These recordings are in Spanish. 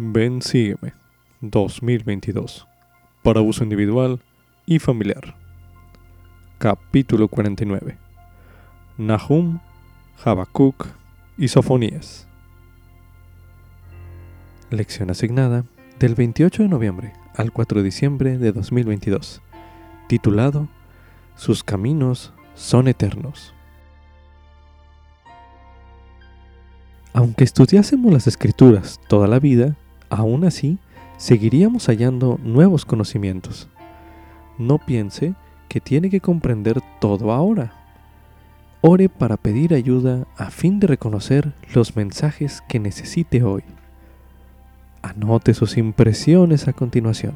Ven, sígueme 2022 para uso individual y familiar. Capítulo 49 Nahum, Habacuc y Sofonías. Lección asignada del 28 de noviembre al 4 de diciembre de 2022, titulado Sus caminos son eternos. Aunque estudiásemos las escrituras toda la vida, aún así seguiríamos hallando nuevos conocimientos. No piense que tiene que comprender todo ahora. Ore para pedir ayuda a fin de reconocer los mensajes que necesite hoy. Anote sus impresiones a continuación.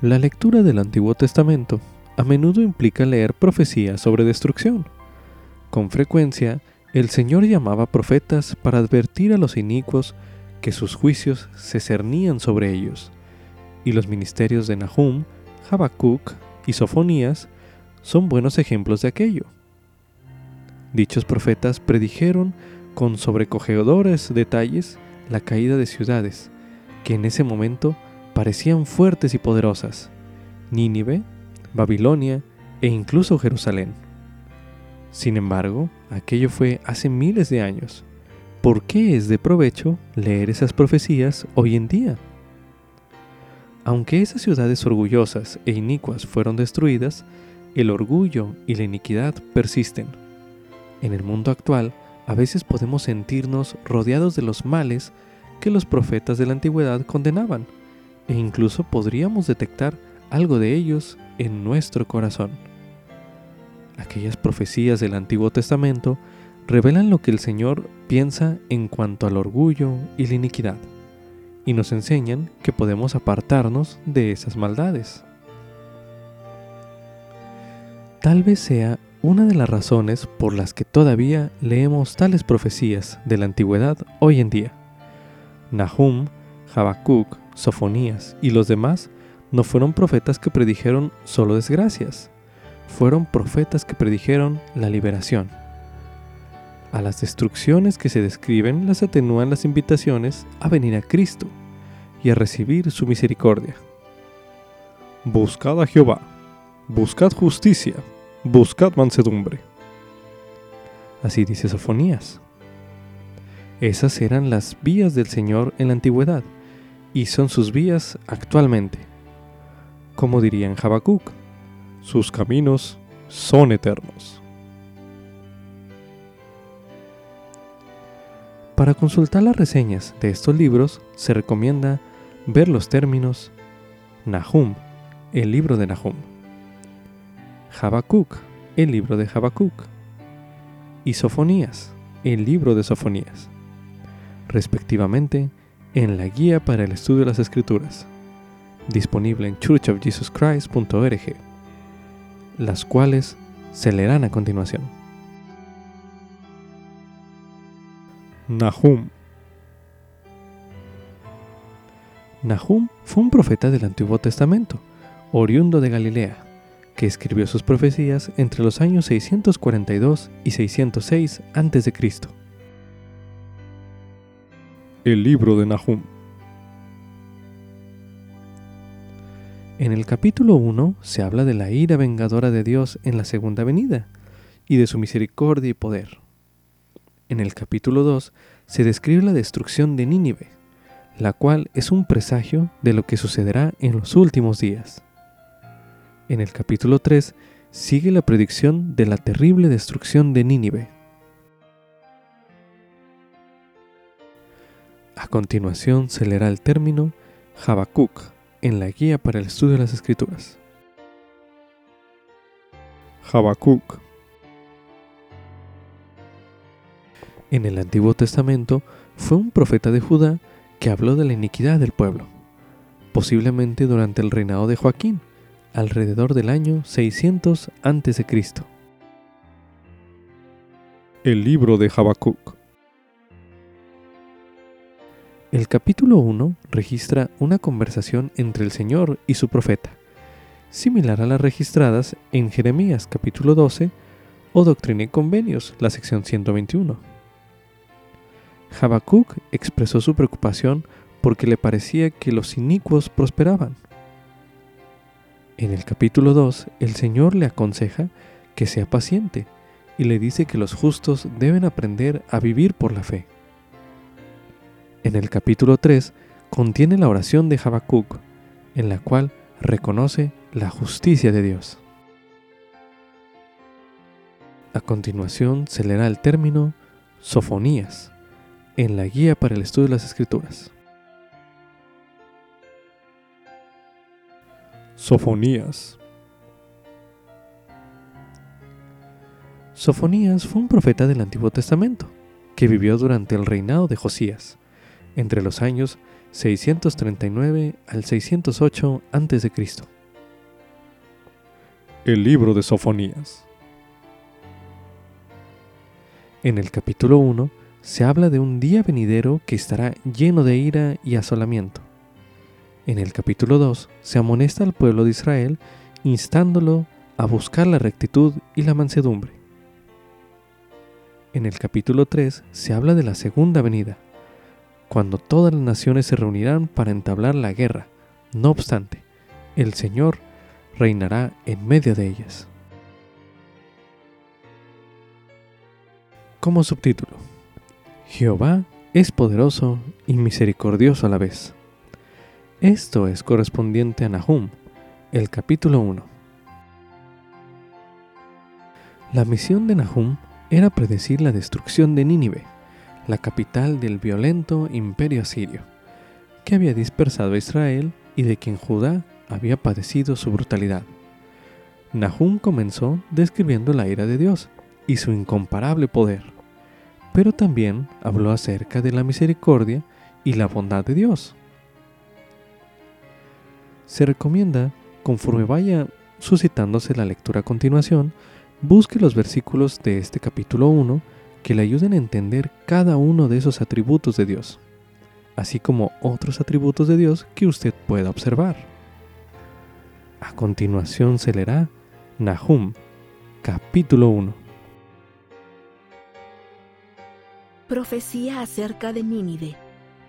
La lectura del Antiguo Testamento a menudo implica leer profecías sobre destrucción. Con frecuencia, el Señor llamaba profetas para advertir a los inicuos que sus juicios se cernían sobre ellos, y los ministerios de Nahum, Habacuc y Sofonías son buenos ejemplos de aquello. Dichos profetas predijeron con sobrecogedores detalles la caída de ciudades que en ese momento parecían fuertes y poderosas, Nínive, Babilonia e incluso Jerusalén. Sin embargo, aquello fue hace miles de años. ¿Por qué es de provecho leer esas profecías hoy en día? Aunque esas ciudades orgullosas e inicuas fueron destruidas, el orgullo y la iniquidad persisten. En el mundo actual, a veces podemos sentirnos rodeados de los males que los profetas de la antigüedad condenaban e incluso podríamos detectar algo de ellos en nuestro corazón. Aquellas profecías del Antiguo Testamento revelan lo que el Señor piensa en cuanto al orgullo y la iniquidad, y nos enseñan que podemos apartarnos de esas maldades. Tal vez sea una de las razones por las que todavía leemos tales profecías de la antigüedad hoy en día. Nahum, Habacuc, Sofonías y los demás no fueron profetas que predijeron solo desgracias, fueron profetas que predijeron la liberación. A las destrucciones que se describen las atenúan las invitaciones a venir a Cristo y a recibir su misericordia. Buscad a Jehová, buscad justicia, buscad mansedumbre. Así dice Sofonías. Esas eran las vías del Señor en la antigüedad y son sus vías actualmente. Como dirían Habacuc, sus caminos son eternos. Para consultar las reseñas de estos libros se recomienda ver los términos Nahum, el libro de Nahum, Habacuc, el libro de Habacuc, y Sofonías, el libro de Sofonías, respectivamente en la Guía para el Estudio de las Escrituras, disponible en churchofjesuschrist.org, las cuales se leerán a continuación. Nahum Nahum fue un profeta del Antiguo Testamento, oriundo de Galilea, que escribió sus profecías entre los años 642 y 606 a.C. El libro de Nahum. En el capítulo 1 se habla de la ira vengadora de Dios en la segunda venida y de su misericordia y poder. En el capítulo 2 se describe la destrucción de Nínive, la cual es un presagio de lo que sucederá en los últimos días. En el capítulo 3 sigue la predicción de la terrible destrucción de Nínive. A continuación se leerá el término Habacuc en la guía para el estudio de las escrituras. Habacuc En el Antiguo Testamento fue un profeta de Judá que habló de la iniquidad del pueblo, posiblemente durante el reinado de Joaquín, alrededor del año 600 a.C. El libro de Habacuc el capítulo 1 registra una conversación entre el Señor y su profeta, similar a las registradas en Jeremías capítulo 12 o Doctrina y Convenios, la sección 121. Habacuc expresó su preocupación porque le parecía que los inicuos prosperaban. En el capítulo 2, el Señor le aconseja que sea paciente y le dice que los justos deben aprender a vivir por la fe. En el capítulo 3 contiene la oración de Habacuc, en la cual reconoce la justicia de Dios. A continuación se leerá el término sofonías en la guía para el estudio de las escrituras. Sofonías. Sofonías fue un profeta del Antiguo Testamento que vivió durante el reinado de Josías, entre los años 639 al 608 a.C. El libro de Sofonías. En el capítulo 1 se habla de un día venidero que estará lleno de ira y asolamiento. En el capítulo 2 se amonesta al pueblo de Israel instándolo a buscar la rectitud y la mansedumbre. En el capítulo 3 se habla de la segunda venida, cuando todas las naciones se reunirán para entablar la guerra. No obstante, el Señor reinará en medio de ellas. Como subtítulo, Jehová es poderoso y misericordioso a la vez. Esto es correspondiente a Nahum, el capítulo 1. La misión de Nahum era predecir la destrucción de Nínive, la capital del violento imperio asirio, que había dispersado a Israel y de quien Judá había padecido su brutalidad. Nahum comenzó describiendo la ira de Dios y su incomparable poder, pero también habló acerca de la misericordia y la bondad de Dios se recomienda, conforme vaya suscitándose la lectura a continuación, busque los versículos de este capítulo 1 que le ayuden a entender cada uno de esos atributos de Dios, así como otros atributos de Dios que usted pueda observar. A continuación se leerá Nahum, capítulo 1. Profecía acerca de Nínive,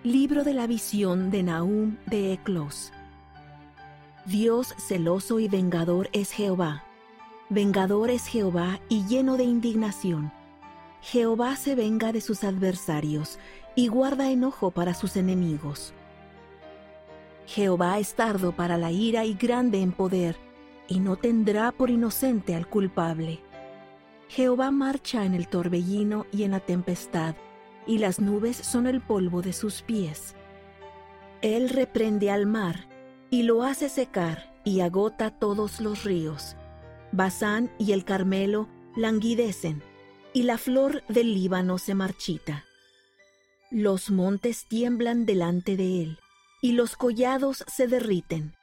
libro de la visión de Nahum de Eclos. Dios celoso y vengador es Jehová. Vengador es Jehová y lleno de indignación. Jehová se venga de sus adversarios y guarda enojo para sus enemigos. Jehová es tardo para la ira y grande en poder, y no tendrá por inocente al culpable. Jehová marcha en el torbellino y en la tempestad, y las nubes son el polvo de sus pies. Él reprende al mar y lo hace secar y agota todos los ríos. Basán y el Carmelo languidecen, y la flor del Líbano se marchita. Los montes tiemblan delante de él, y los collados se derriten,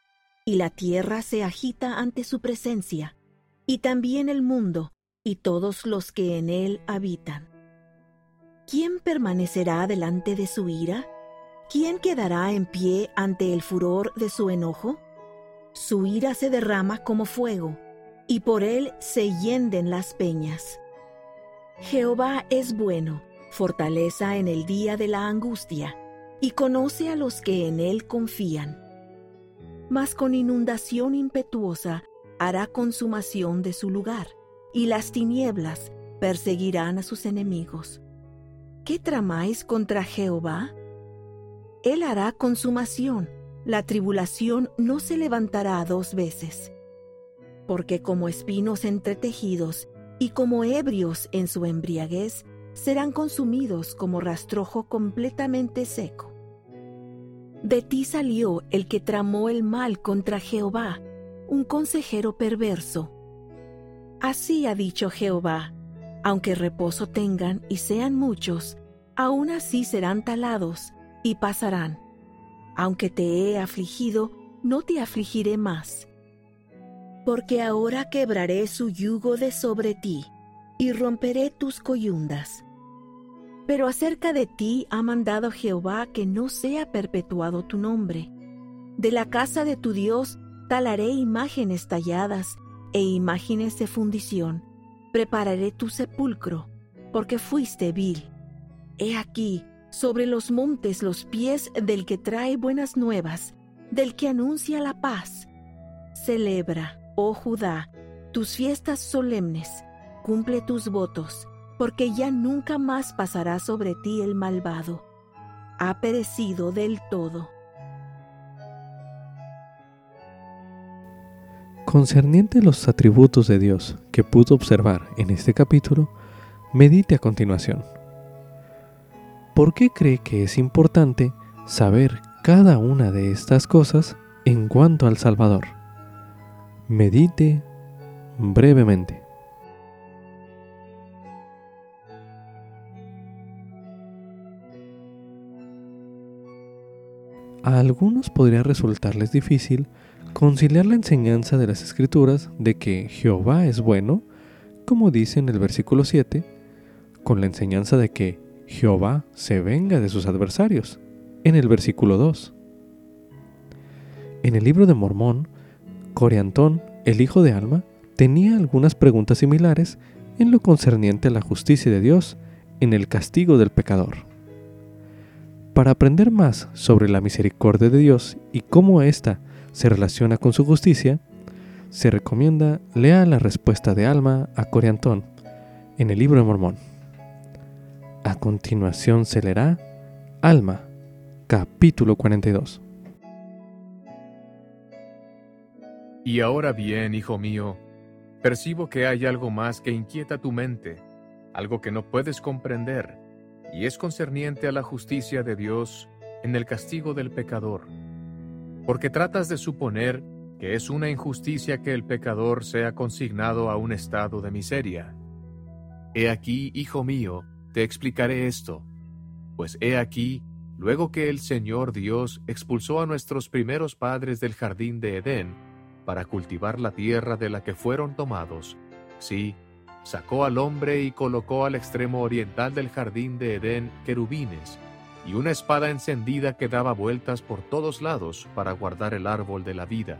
y la tierra se agita ante su presencia, y también el mundo, y todos los que en él habitan. ¿Quién permanecerá delante de su ira? ¿Quién quedará en pie ante el furor de su enojo? Su ira se derrama como fuego, y por él se hienden las peñas. Jehová es bueno, fortaleza en el día de la angustia, y conoce a los que en él confían. Mas con inundación impetuosa hará consumación de su lugar, y las tinieblas perseguirán a sus enemigos. ¿Qué tramáis contra Jehová? Él hará consumación, la tribulación no se levantará dos veces. Porque como espinos entretejidos y como ebrios en su embriaguez, serán consumidos como rastrojo completamente seco. De ti salió el que tramó el mal contra Jehová, un consejero perverso. Así ha dicho Jehová, aunque reposo tengan y sean muchos, aún así serán talados y pasarán. Aunque te he afligido, no te afligiré más. Porque ahora quebraré su yugo de sobre ti, y romperé tus coyundas. Pero acerca de ti ha mandado Jehová que no sea perpetuado tu nombre. De la casa de tu Dios talaré imágenes talladas e imágenes de fundición, prepararé tu sepulcro, porque fuiste vil. He aquí, sobre los montes los pies del que trae buenas nuevas, del que anuncia la paz. Celebra, oh Judá, tus fiestas solemnes, cumple tus votos, porque ya nunca más pasará sobre ti el malvado. Ha perecido del todo. Concerniente los atributos de Dios que pudo observar en este capítulo, medite a continuación. ¿Por qué cree que es importante saber cada una de estas cosas en cuanto al Salvador? Medite brevemente. A algunos podría resultarles difícil conciliar la enseñanza de las Escrituras de que Jehová es bueno, como dice en el versículo 7, con la enseñanza de que Jehová se venga de sus adversarios, en el versículo 2. En el libro de Mormón, Coriantón, el hijo de Alma, tenía algunas preguntas similares en lo concerniente a la justicia de Dios en el castigo del pecador. Para aprender más sobre la misericordia de Dios y cómo ésta se relaciona con su justicia, se recomienda lea la respuesta de Alma a Coriantón en el libro de Mormón. A continuación se leerá Alma, capítulo 42. Y ahora bien, hijo mío, percibo que hay algo más que inquieta tu mente, algo que no puedes comprender, y es concerniente a la justicia de Dios en el castigo del pecador porque tratas de suponer que es una injusticia que el pecador sea consignado a un estado de miseria. He aquí, hijo mío, te explicaré esto, pues he aquí, luego que el Señor Dios expulsó a nuestros primeros padres del jardín de Edén, para cultivar la tierra de la que fueron tomados, sí, sacó al hombre y colocó al extremo oriental del jardín de Edén querubines, y una espada encendida que daba vueltas por todos lados para guardar el árbol de la vida.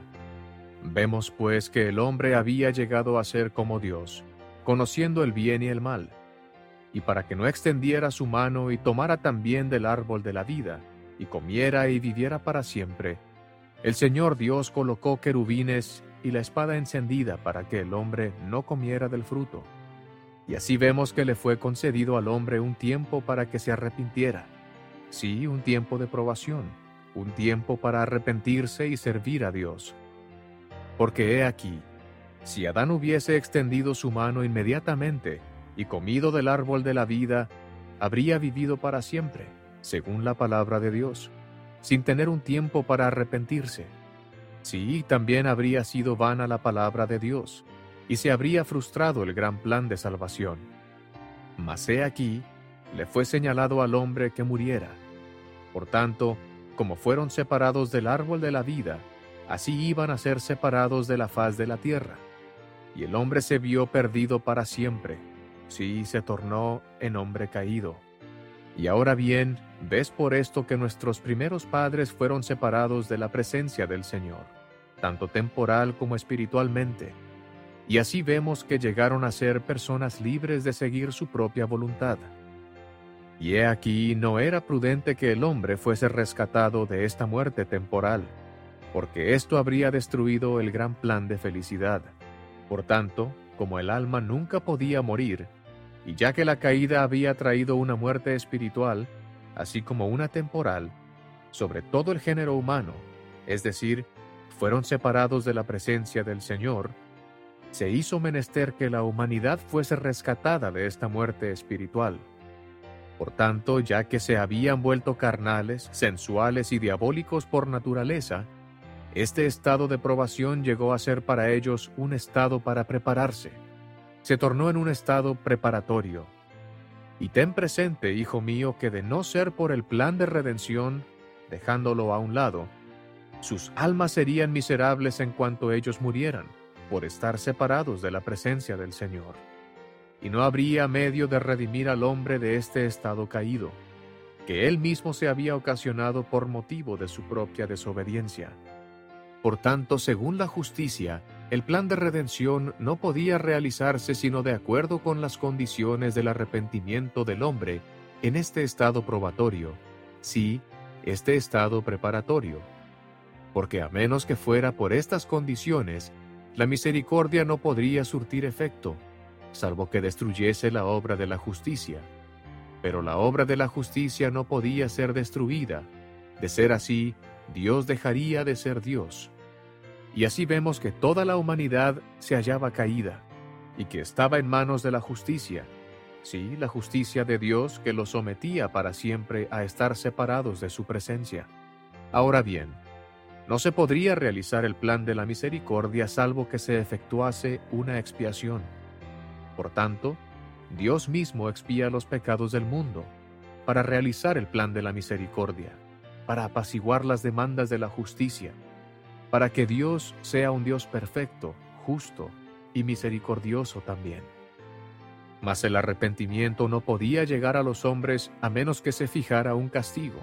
Vemos pues que el hombre había llegado a ser como Dios, conociendo el bien y el mal, y para que no extendiera su mano y tomara también del árbol de la vida, y comiera y viviera para siempre, el Señor Dios colocó querubines y la espada encendida para que el hombre no comiera del fruto. Y así vemos que le fue concedido al hombre un tiempo para que se arrepintiera Sí, un tiempo de probación, un tiempo para arrepentirse y servir a Dios. Porque he aquí, si Adán hubiese extendido su mano inmediatamente y comido del árbol de la vida, habría vivido para siempre, según la palabra de Dios, sin tener un tiempo para arrepentirse. Sí, también habría sido vana la palabra de Dios, y se habría frustrado el gran plan de salvación. Mas he aquí, le fue señalado al hombre que muriera por tanto, como fueron separados del árbol de la vida, así iban a ser separados de la faz de la tierra. Y el hombre se vio perdido para siempre, sí se tornó en hombre caído. Y ahora bien, ves por esto que nuestros primeros padres fueron separados de la presencia del Señor, tanto temporal como espiritualmente. Y así vemos que llegaron a ser personas libres de seguir su propia voluntad. Y he aquí no era prudente que el hombre fuese rescatado de esta muerte temporal, porque esto habría destruido el gran plan de felicidad. Por tanto, como el alma nunca podía morir, y ya que la caída había traído una muerte espiritual, así como una temporal, sobre todo el género humano, es decir, fueron separados de la presencia del Señor, se hizo menester que la humanidad fuese rescatada de esta muerte espiritual. Por tanto, ya que se habían vuelto carnales, sensuales y diabólicos por naturaleza, este estado de probación llegó a ser para ellos un estado para prepararse. Se tornó en un estado preparatorio. Y ten presente, hijo mío, que de no ser por el plan de redención, dejándolo a un lado, sus almas serían miserables en cuanto ellos murieran, por estar separados de la presencia del Señor y no habría medio de redimir al hombre de este estado caído, que él mismo se había ocasionado por motivo de su propia desobediencia. Por tanto, según la justicia, el plan de redención no podía realizarse sino de acuerdo con las condiciones del arrepentimiento del hombre en este estado probatorio, sí, este estado preparatorio. Porque a menos que fuera por estas condiciones, la misericordia no podría surtir efecto, salvo que destruyese la obra de la justicia. Pero la obra de la justicia no podía ser destruida. De ser así, Dios dejaría de ser Dios y así vemos que toda la humanidad se hallaba caída y que estaba en manos de la justicia, sí, la justicia de Dios que los sometía para siempre a estar separados de su presencia. Ahora bien, no se podría realizar el plan de la misericordia salvo que se efectuase una expiación. Por tanto, Dios mismo expía los pecados del mundo para realizar el plan de la misericordia, para apaciguar las demandas de la justicia, para que Dios sea un Dios perfecto, justo y misericordioso también. Mas el arrepentimiento no podía llegar a los hombres a menos que se fijara un castigo,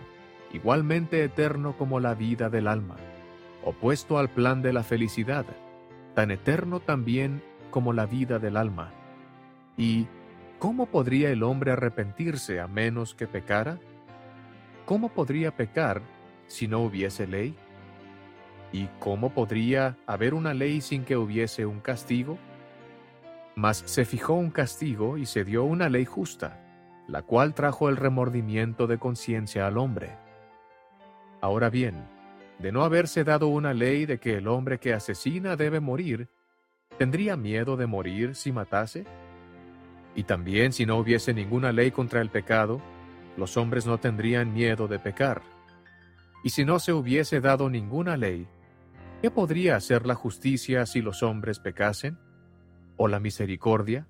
igualmente eterno como la vida del alma, opuesto al plan de la felicidad, tan eterno también como la vida del alma. ¿Y cómo podría el hombre arrepentirse a menos que pecara? ¿Cómo podría pecar si no hubiese ley? ¿Y cómo podría haber una ley sin que hubiese un castigo? Mas se fijó un castigo y se dio una ley justa, la cual trajo el remordimiento de conciencia al hombre. Ahora bien, de no haberse dado una ley de que el hombre que asesina debe morir, ¿tendría miedo de morir si matase? Y también si no hubiese ninguna ley contra el pecado, los hombres no tendrían miedo de pecar. Y si no se hubiese dado ninguna ley, ¿Qué podría hacer la justicia si los hombres pecasen? ¿O la misericordia?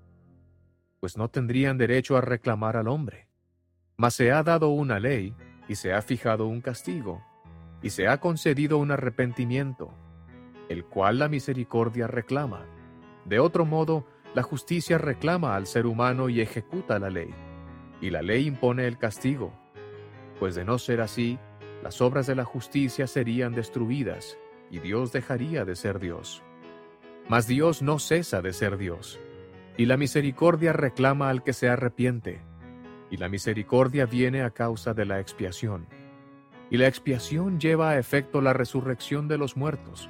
Pues no tendrían derecho a reclamar al hombre. Mas se ha dado una ley, y se ha fijado un castigo, y se ha concedido un arrepentimiento, el cual la misericordia reclama. De otro modo, la justicia reclama al ser humano y ejecuta la ley, y la ley impone el castigo. Pues de no ser así, las obras de la justicia serían destruidas, y Dios dejaría de ser Dios. Mas Dios no cesa de ser Dios, y la misericordia reclama al que se arrepiente, y la misericordia viene a causa de la expiación. Y la expiación lleva a efecto la resurrección de los muertos,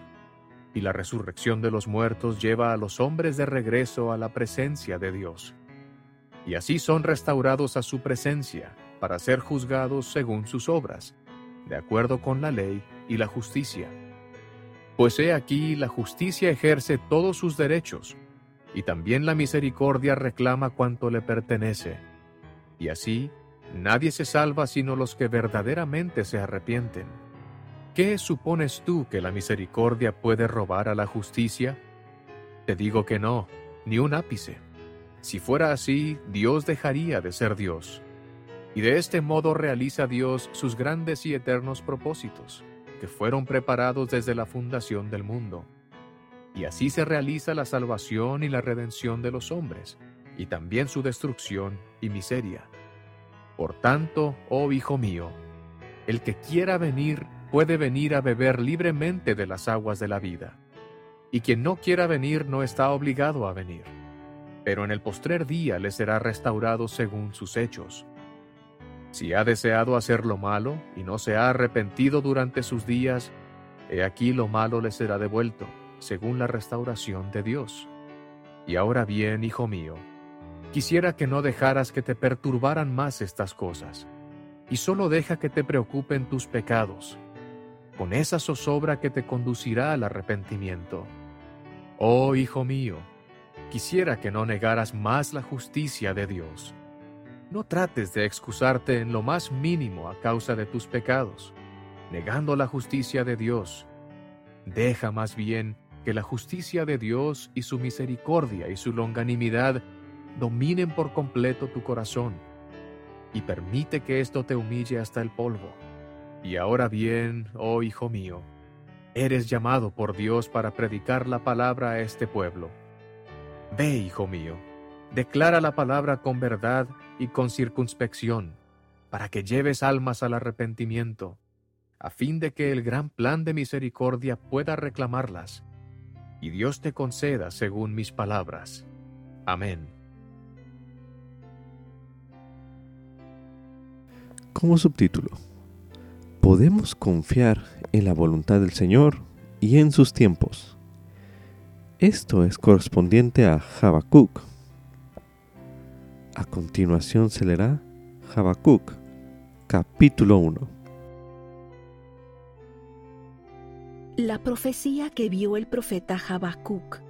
y la resurrección de los muertos lleva a los hombres de regreso a la presencia de Dios. Y así son restaurados a su presencia, para ser juzgados según sus obras, de acuerdo con la ley y la justicia pues he aquí la justicia ejerce todos sus derechos, y también la misericordia reclama cuanto le pertenece. Y así, nadie se salva sino los que verdaderamente se arrepienten. ¿Qué supones tú que la misericordia puede robar a la justicia? Te digo que no, ni un ápice. Si fuera así, Dios dejaría de ser Dios. Y de este modo realiza Dios sus grandes y eternos propósitos que fueron preparados desde la fundación del mundo. Y así se realiza la salvación y la redención de los hombres, y también su destrucción y miseria. Por tanto, oh Hijo mío, el que quiera venir puede venir a beber libremente de las aguas de la vida, y quien no quiera venir no está obligado a venir, pero en el postrer día le será restaurado según sus hechos si ha deseado hacer lo malo y no se ha arrepentido durante sus días, he aquí lo malo le será devuelto, según la restauración de Dios. Y ahora bien, hijo mío, quisiera que no dejaras que te perturbaran más estas cosas, y solo deja que te preocupen tus pecados, con esa zozobra que te conducirá al arrepentimiento. Oh, hijo mío, quisiera que no negaras más la justicia de Dios no trates de excusarte en lo más mínimo a causa de tus pecados, negando la justicia de Dios. Deja más bien que la justicia de Dios y su misericordia y su longanimidad dominen por completo tu corazón, y permite que esto te humille hasta el polvo. Y ahora bien, oh hijo mío, eres llamado por Dios para predicar la palabra a este pueblo. Ve, hijo mío, declara la palabra con verdad y con circunspección, para que lleves almas al arrepentimiento, a fin de que el gran plan de misericordia pueda reclamarlas, y Dios te conceda según mis palabras. Amén. Como subtítulo, podemos confiar en la voluntad del Señor y en sus tiempos. Esto es correspondiente a Habacuc. A continuación se leerá Habacuc, capítulo 1. La profecía que vio el profeta Habacuc.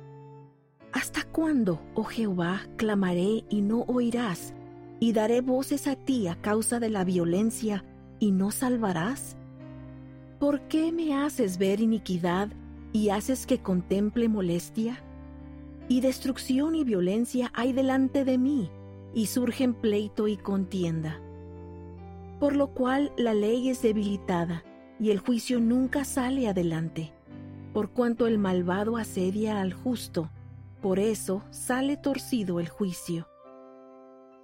¿Hasta cuándo, oh Jehová, clamaré y no oirás? Y daré voces a ti a causa de la violencia y no salvarás? ¿Por qué me haces ver iniquidad y haces que contemple molestia? Y destrucción y violencia hay delante de mí, y surgen pleito y contienda. Por lo cual la ley es debilitada, y el juicio nunca sale adelante. Por cuanto el malvado asedia al justo, por eso sale torcido el juicio.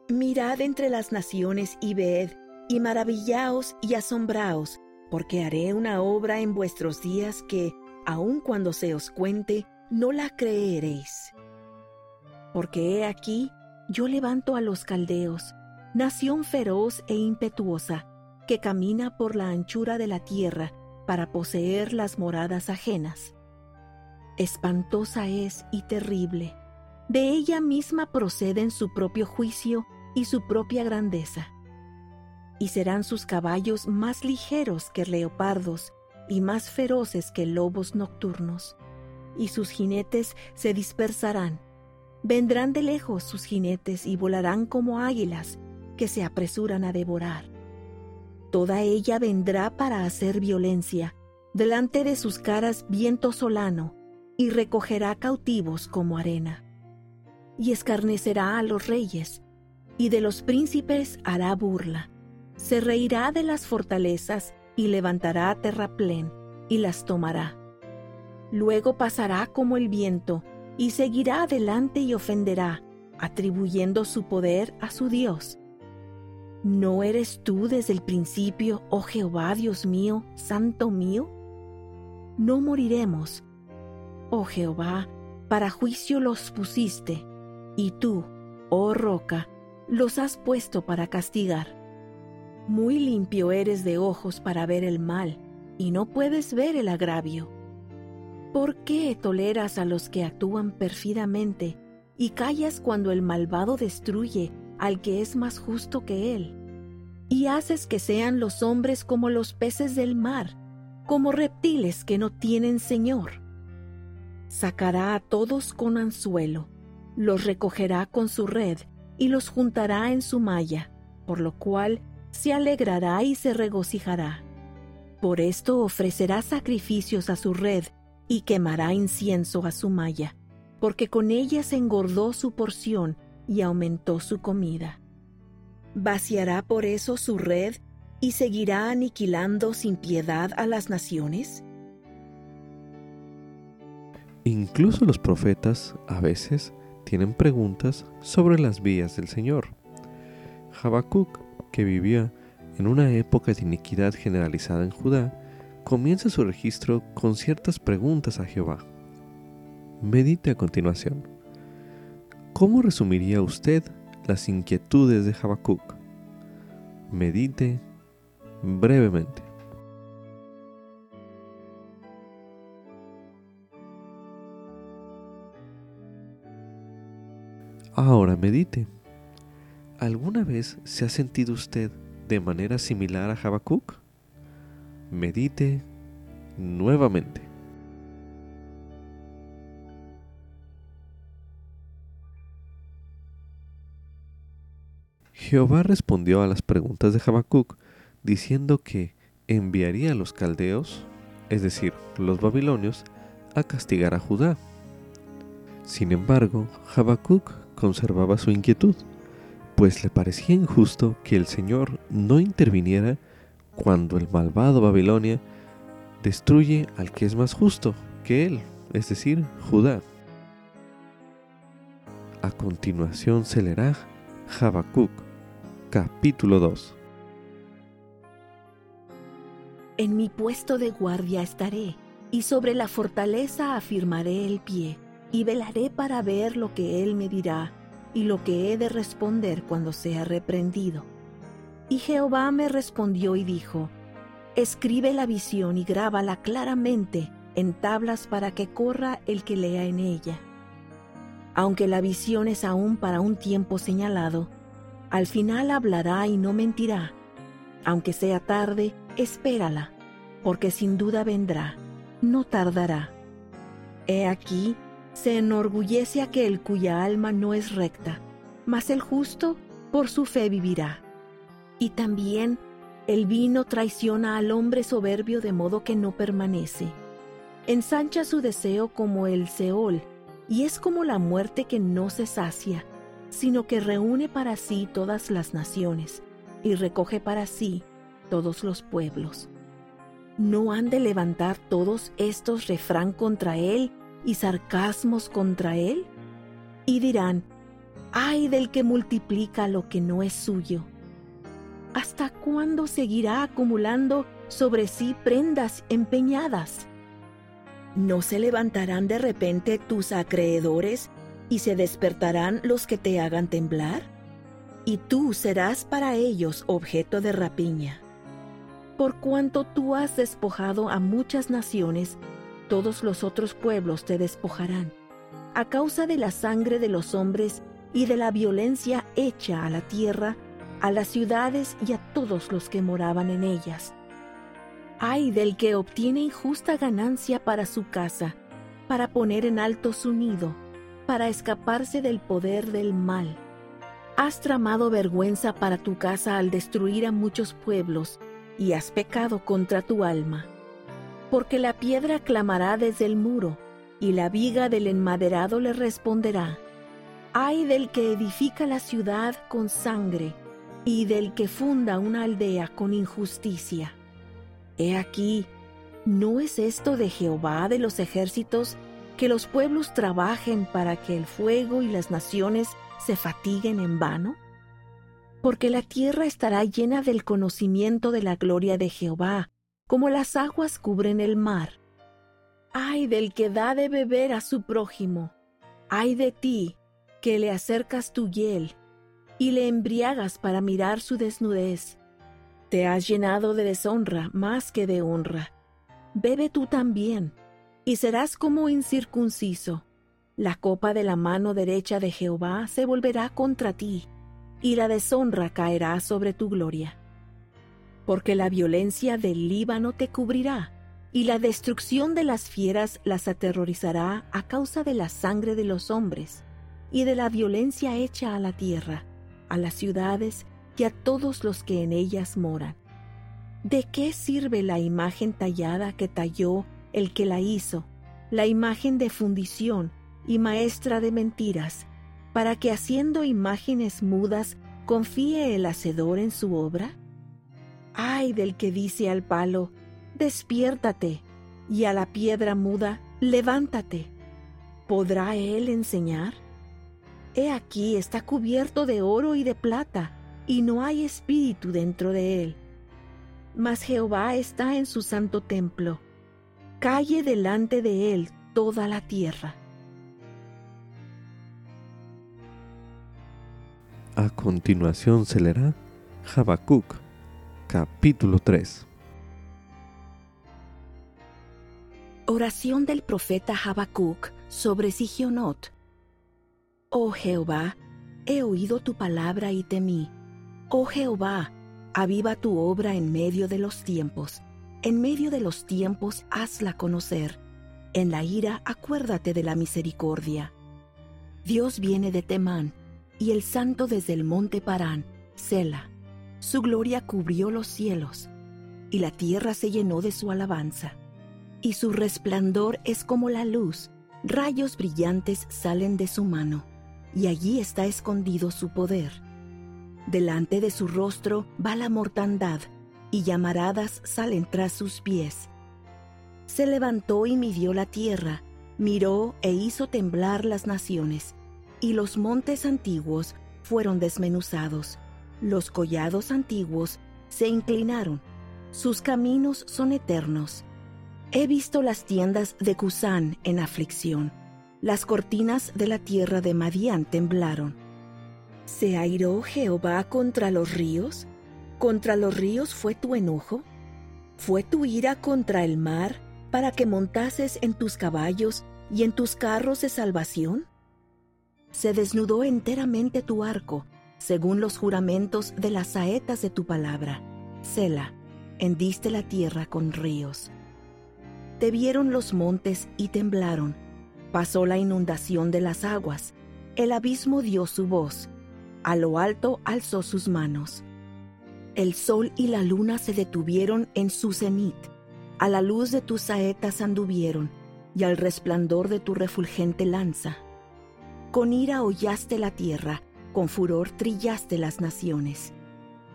Mirad entre las naciones y ved, y maravillaos y asombraos, porque haré una obra en vuestros días que, aun cuando se os cuente, no la creeréis. Porque he aquí, yo levanto a los caldeos, nación feroz e impetuosa, que camina por la anchura de la tierra para poseer las moradas ajenas. Espantosa es y terrible. De ella misma proceden su propio juicio y su propia grandeza. Y serán sus caballos más ligeros que leopardos y más feroces que lobos nocturnos. Y sus jinetes se dispersarán. Vendrán de lejos sus jinetes y volarán como águilas que se apresuran a devorar Toda ella vendrá para hacer violencia, delante de sus caras viento solano, y recogerá cautivos como arena. Y escarnecerá a los reyes, y de los príncipes hará burla. Se reirá de las fortalezas y levantará terraplén y las tomará. Luego pasará como el viento y seguirá adelante y ofenderá, atribuyendo su poder a su Dios ¿No eres tú desde el principio, oh Jehová, Dios mío, Santo mío? No moriremos. Oh Jehová, para juicio los pusiste, y tú, oh roca, los has puesto para castigar. Muy limpio eres de ojos para ver el mal, y no puedes ver el agravio. ¿Por qué toleras a los que actúan perfidamente y callas cuando el malvado destruye al que es más justo que él, y haces que sean los hombres como los peces del mar, como reptiles que no tienen Señor. Sacará a todos con anzuelo, los recogerá con su red y los juntará en su malla, por lo cual se alegrará y se regocijará. Por esto ofrecerá sacrificios a su red y quemará incienso a su malla, porque con ella se engordó su porción y aumentó su comida. ¿Vaciará por eso su red y seguirá aniquilando sin piedad a las naciones? Incluso los profetas a veces tienen preguntas sobre las vías del Señor. Habacuc, que vivía en una época de iniquidad generalizada en Judá, comienza su registro con ciertas preguntas a Jehová. Medite a continuación. ¿Cómo resumiría usted las inquietudes de Habacuc? Medite brevemente. Ahora medite. ¿Alguna vez se ha sentido usted de manera similar a Habacuc? Medite nuevamente. Jehová respondió a las preguntas de Habacuc diciendo que enviaría a los caldeos, es decir, los babilonios, a castigar a Judá. Sin embargo, Habacuc conservaba su inquietud, pues le parecía injusto que el Señor no interviniera cuando el malvado Babilonia destruye al que es más justo que él, es decir, Judá. A continuación se leerá Habacuc capítulo 2. En mi puesto de guardia estaré, y sobre la fortaleza afirmaré el pie, y velaré para ver lo que él me dirá, y lo que he de responder cuando sea reprendido. Y Jehová me respondió y dijo, Escribe la visión y grábala claramente en tablas para que corra el que lea en ella. Aunque la visión es aún para un tiempo señalado, al final hablará y no mentirá. Aunque sea tarde, espérala, porque sin duda vendrá, no tardará. He aquí, se enorgullece aquel cuya alma no es recta, mas el justo por su fe vivirá. Y también el vino traiciona al hombre soberbio de modo que no permanece. Ensancha su deseo como el Seol, y es como la muerte que no se sacia, sino que reúne para sí todas las naciones, y recoge para sí todos los pueblos. ¿No han de levantar todos estos refrán contra él y sarcasmos contra él? Y dirán, ay del que multiplica lo que no es suyo ¿Hasta cuándo seguirá acumulando sobre sí prendas empeñadas? ¿No se levantarán de repente tus acreedores y se despertarán los que te hagan temblar? Y tú serás para ellos objeto de rapiña. Por cuanto tú has despojado a muchas naciones, todos los otros pueblos te despojarán, a causa de la sangre de los hombres y de la violencia hecha a la tierra a las ciudades y a todos los que moraban en ellas. Ay del que obtiene injusta ganancia para su casa, para poner en alto su nido, para escaparse del poder del mal. Has tramado vergüenza para tu casa al destruir a muchos pueblos, y has pecado contra tu alma. Porque la piedra clamará desde el muro, y la viga del enmaderado le responderá. Ay del que edifica la ciudad con sangre, y del que funda una aldea con injusticia. He aquí, ¿no es esto de Jehová de los ejércitos que los pueblos trabajen para que el fuego y las naciones se fatiguen en vano? Porque la tierra estará llena del conocimiento de la gloria de Jehová, como las aguas cubren el mar. Ay del que da de beber a su prójimo, ay de ti, que le acercas tu hiel y le embriagas para mirar su desnudez. Te has llenado de deshonra más que de honra. Bebe tú también, y serás como incircunciso. La copa de la mano derecha de Jehová se volverá contra ti, y la deshonra caerá sobre tu gloria. Porque la violencia del Líbano te cubrirá, y la destrucción de las fieras las aterrorizará a causa de la sangre de los hombres, y de la violencia hecha a la tierra a las ciudades y a todos los que en ellas moran. ¿De qué sirve la imagen tallada que talló el que la hizo, la imagen de fundición y maestra de mentiras, para que haciendo imágenes mudas confíe el hacedor en su obra? Ay del que dice al palo, despiértate, y a la piedra muda, levántate. ¿Podrá él enseñar? He aquí está cubierto de oro y de plata, y no hay espíritu dentro de él. Mas Jehová está en su santo templo. Calle delante de él toda la tierra. A continuación se leerá Habacuc, capítulo 3. Oración del profeta Habacuc sobre Sigionot Oh Jehová, he oído tu palabra y temí. Oh Jehová, aviva tu obra en medio de los tiempos. En medio de los tiempos hazla conocer. En la ira acuérdate de la misericordia. Dios viene de Temán, y el santo desde el monte Parán, Sela. Su gloria cubrió los cielos, y la tierra se llenó de su alabanza. Y su resplandor es como la luz, rayos brillantes salen de su mano y allí está escondido su poder. Delante de su rostro va la mortandad, y llamaradas salen tras sus pies. Se levantó y midió la tierra, miró e hizo temblar las naciones, y los montes antiguos fueron desmenuzados, los collados antiguos se inclinaron, sus caminos son eternos. He visto las tiendas de Cusán en aflicción, las cortinas de la tierra de Madián temblaron. ¿Se airó Jehová contra los ríos? ¿Contra los ríos fue tu enojo? ¿Fue tu ira contra el mar para que montases en tus caballos y en tus carros de salvación? Se desnudó enteramente tu arco, según los juramentos de las saetas de tu palabra. Sela, hendiste la tierra con ríos. Te vieron los montes y temblaron. Pasó la inundación de las aguas. El abismo dio su voz. A lo alto alzó sus manos. El sol y la luna se detuvieron en su cenit. A la luz de tus saetas anduvieron y al resplandor de tu refulgente lanza. Con ira hollaste la tierra, con furor trillaste las naciones.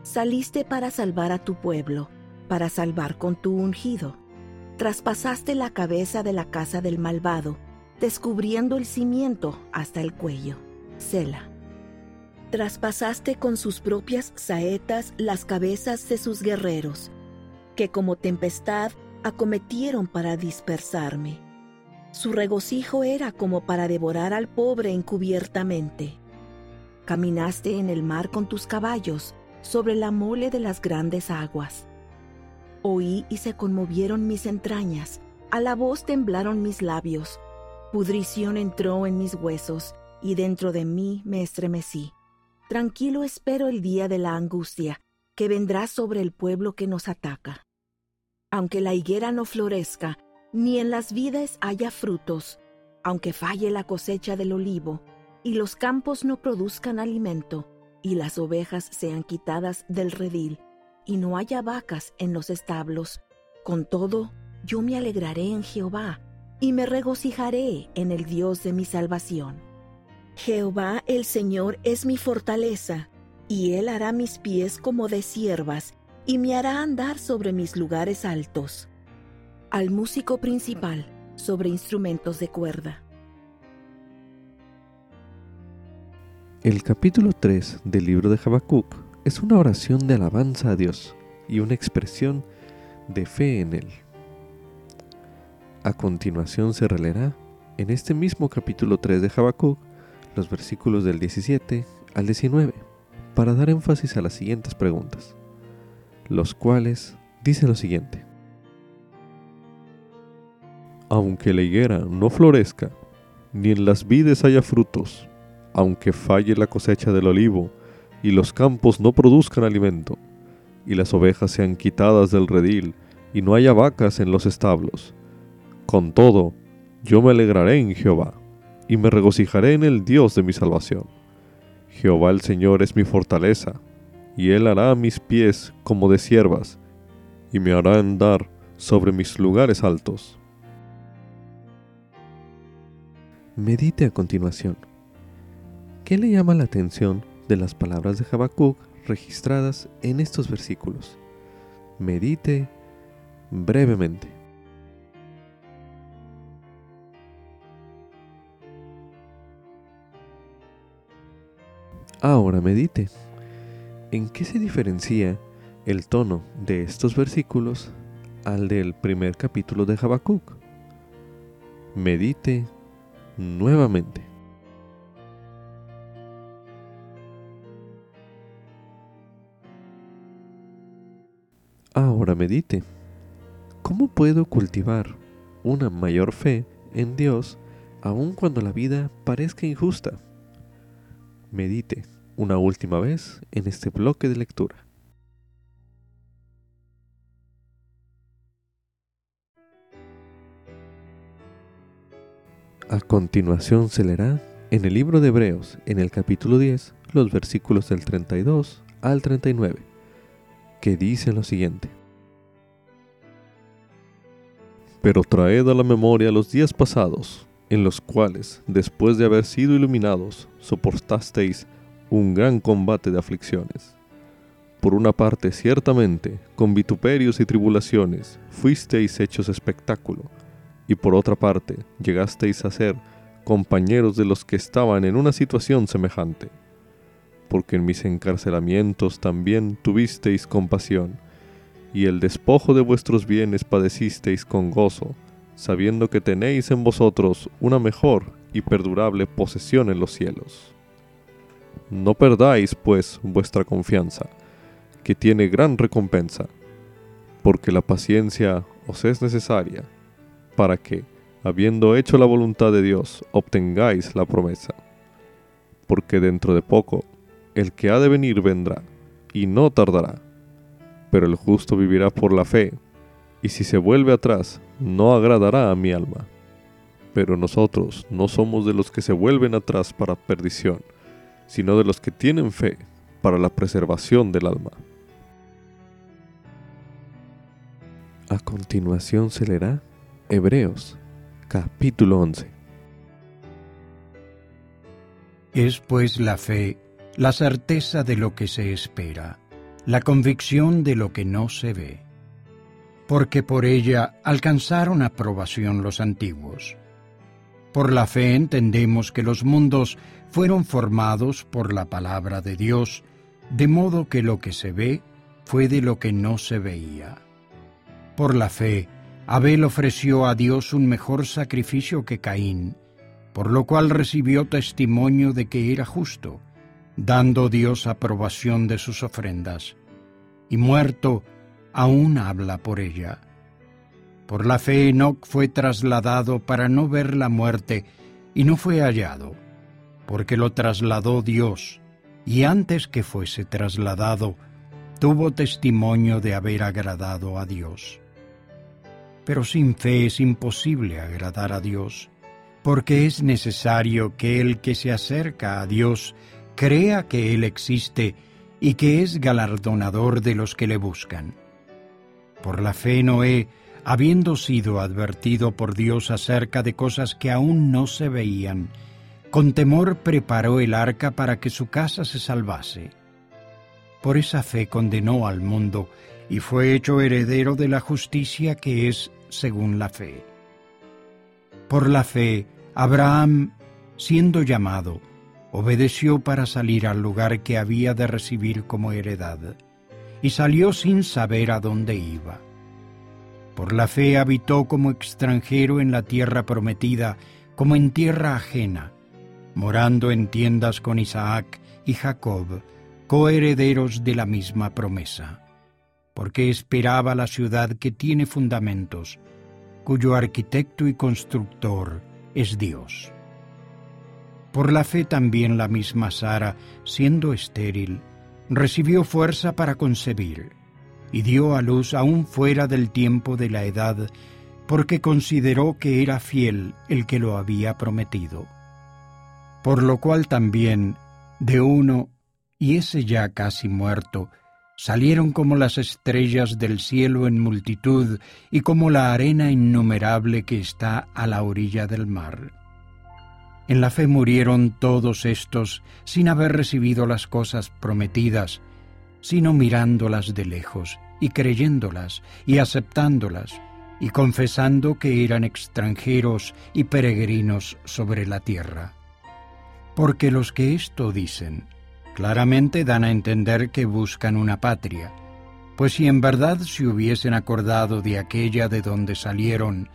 Saliste para salvar a tu pueblo, para salvar con tu ungido. Traspasaste la cabeza de la casa del malvado, descubriendo el cimiento hasta el cuello. Sela. Traspasaste con sus propias saetas las cabezas de sus guerreros, que como tempestad acometieron para dispersarme. Su regocijo era como para devorar al pobre encubiertamente. Caminaste en el mar con tus caballos, sobre la mole de las grandes aguas. Oí y se conmovieron mis entrañas, a la voz temblaron mis labios, pudrición entró en mis huesos, y dentro de mí me estremecí. Tranquilo espero el día de la angustia, que vendrá sobre el pueblo que nos ataca. Aunque la higuera no florezca, ni en las vides haya frutos, aunque falle la cosecha del olivo, y los campos no produzcan alimento, y las ovejas sean quitadas del redil, y no haya vacas en los establos, con todo yo me alegraré en Jehová, y me regocijaré en el Dios de mi salvación. Jehová el Señor es mi fortaleza, y él hará mis pies como de siervas, y me hará andar sobre mis lugares altos. Al músico principal sobre instrumentos de cuerda. El capítulo 3 del libro de Habacuc es una oración de alabanza a Dios y una expresión de fe en Él. A continuación se releerá en este mismo capítulo 3 de Habacuc los versículos del 17 al 19 para dar énfasis a las siguientes preguntas los cuales dicen lo siguiente. Aunque la higuera no florezca, ni en las vides haya frutos, aunque falle la cosecha del olivo, y los campos no produzcan alimento, y las ovejas sean quitadas del redil, y no haya vacas en los establos. Con todo, yo me alegraré en Jehová, y me regocijaré en el Dios de mi salvación. Jehová el Señor es mi fortaleza, y él hará mis pies como de siervas, y me hará andar sobre mis lugares altos. Medite a continuación. ¿Qué le llama la atención de las palabras de Habacuc registradas en estos versículos? Medite brevemente. Ahora medite. ¿En qué se diferencia el tono de estos versículos al del primer capítulo de Habacuc? Medite nuevamente. Ahora medite. ¿Cómo puedo cultivar una mayor fe en Dios aun cuando la vida parezca injusta? Medite una última vez en este bloque de lectura. A continuación se leerá en el libro de Hebreos, en el capítulo 10, los versículos del 32 al 39, que dicen lo siguiente. Pero traed a la memoria los días pasados, en los cuales, después de haber sido iluminados, soportasteis un gran combate de aflicciones. Por una parte, ciertamente, con vituperios y tribulaciones, fuisteis hechos espectáculo, y por otra parte, llegasteis a ser compañeros de los que estaban en una situación semejante, porque en mis encarcelamientos también tuvisteis compasión, y el despojo de vuestros bienes padecisteis con gozo, sabiendo que tenéis en vosotros una mejor y perdurable posesión en los cielos. No perdáis, pues, vuestra confianza, que tiene gran recompensa, porque la paciencia os es necesaria, para que, habiendo hecho la voluntad de Dios, obtengáis la promesa. Porque dentro de poco, el que ha de venir vendrá, y no tardará. Pero el justo vivirá por la fe, y si se vuelve atrás, no agradará a mi alma. Pero nosotros no somos de los que se vuelven atrás para perdición, sino de los que tienen fe para la preservación del alma. A continuación se leerá Hebreos capítulo 11. Es pues la fe, la certeza de lo que se espera, la convicción de lo que no se ve, porque por ella alcanzaron aprobación los antiguos. Por la fe entendemos que los mundos fueron formados por la palabra de Dios, de modo que lo que se ve fue de lo que no se veía. Por la fe, Abel ofreció a Dios un mejor sacrificio que Caín, por lo cual recibió testimonio de que era justo, dando Dios aprobación de sus ofrendas, y muerto aún habla por ella. Por la fe Enoc fue trasladado para no ver la muerte, y no fue hallado, porque lo trasladó Dios, y antes que fuese trasladado, tuvo testimonio de haber agradado a Dios. Pero sin fe es imposible agradar a Dios, porque es necesario que el que se acerca a Dios crea que Él existe y que es galardonador de los que le buscan. Por la fe Noé, habiendo sido advertido por Dios acerca de cosas que aún no se veían, con temor preparó el arca para que su casa se salvase. Por esa fe condenó al mundo y fue hecho heredero de la justicia que es según la fe. Por la fe, Abraham, siendo llamado, obedeció para salir al lugar que había de recibir como heredad, y salió sin saber a dónde iba. Por la fe habitó como extranjero en la tierra prometida, como en tierra ajena, morando en tiendas con Isaac y Jacob, coherederos de la misma promesa porque esperaba la ciudad que tiene fundamentos, cuyo arquitecto y constructor es Dios. Por la fe también la misma Sara, siendo estéril, recibió fuerza para concebir, y dio a luz aún fuera del tiempo de la edad, porque consideró que era fiel el que lo había prometido. Por lo cual también, de uno, y ese ya casi muerto, salieron como las estrellas del cielo en multitud y como la arena innumerable que está a la orilla del mar. En la fe murieron todos estos sin haber recibido las cosas prometidas, sino mirándolas de lejos y creyéndolas y aceptándolas y confesando que eran extranjeros y peregrinos sobre la tierra. Porque los que esto dicen, claramente dan a entender que buscan una patria, pues si en verdad se hubiesen acordado de aquella de donde salieron,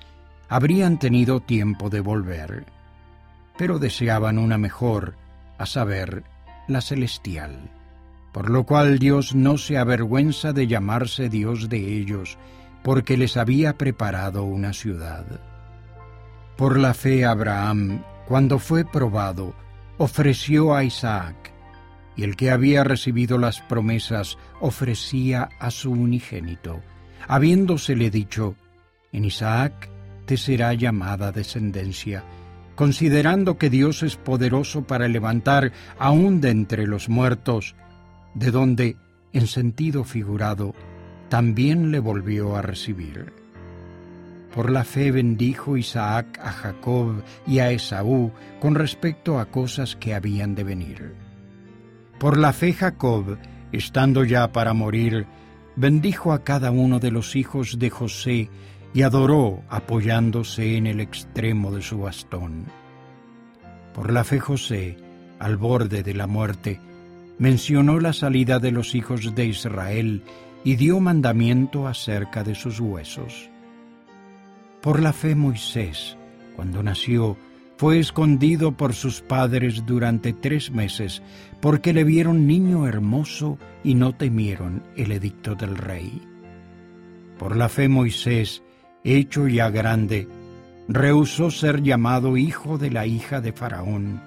habrían tenido tiempo de volver, pero deseaban una mejor, a saber, la celestial, por lo cual Dios no se avergüenza de llamarse Dios de ellos, porque les había preparado una ciudad. Por la fe Abraham, cuando fue probado, ofreció a Isaac, y el que había recibido las promesas ofrecía a su unigénito, habiéndosele dicho, en Isaac te será llamada descendencia, considerando que Dios es poderoso para levantar aún de entre los muertos, de donde, en sentido figurado, también le volvió a recibir. Por la fe bendijo Isaac a Jacob y a Esaú con respecto a cosas que habían de venir. Por la fe Jacob, estando ya para morir, bendijo a cada uno de los hijos de José y adoró apoyándose en el extremo de su bastón. Por la fe José, al borde de la muerte, mencionó la salida de los hijos de Israel y dio mandamiento acerca de sus huesos. Por la fe Moisés, cuando nació, fue escondido por sus padres durante tres meses, porque le vieron niño hermoso y no temieron el edicto del rey. Por la fe Moisés, hecho ya grande, rehusó ser llamado hijo de la hija de Faraón,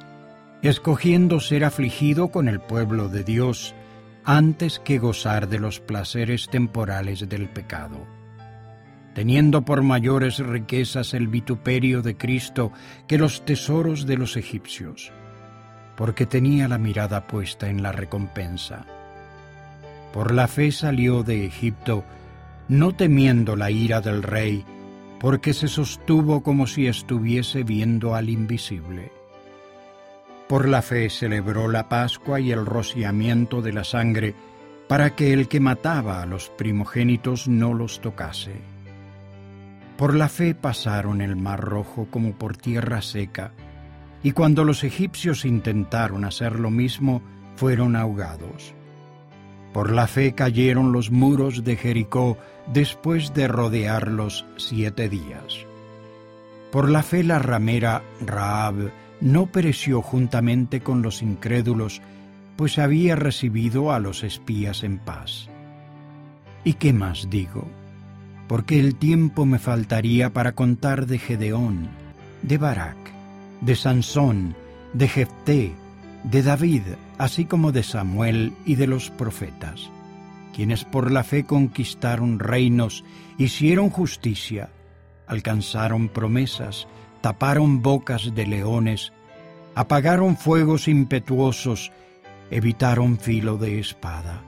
escogiendo ser afligido con el pueblo de Dios antes que gozar de los placeres temporales del pecado. Teniendo por mayores riquezas el vituperio de Cristo que los tesoros de los egipcios, porque tenía la mirada puesta en la recompensa. Por la fe salió de Egipto, no temiendo la ira del rey, porque se sostuvo como si estuviese viendo al invisible. Por la fe celebró la Pascua y el rociamiento de la sangre, para que el que mataba a los primogénitos no los tocase. Por la fe pasaron el mar rojo como por tierra seca, y cuando los egipcios intentaron hacer lo mismo, fueron ahogados. Por la fe cayeron los muros de Jericó después de rodearlos siete días. Por la fe la ramera Raab no pereció juntamente con los incrédulos, pues había recibido a los espías en paz. ¿Y qué más digo? Porque el tiempo me faltaría para contar de Gedeón, de Barak, de Sansón, de Jefté, de David, así como de Samuel y de los profetas, quienes por la fe conquistaron reinos, hicieron justicia, alcanzaron promesas, taparon bocas de leones, apagaron fuegos impetuosos, evitaron filo de espada,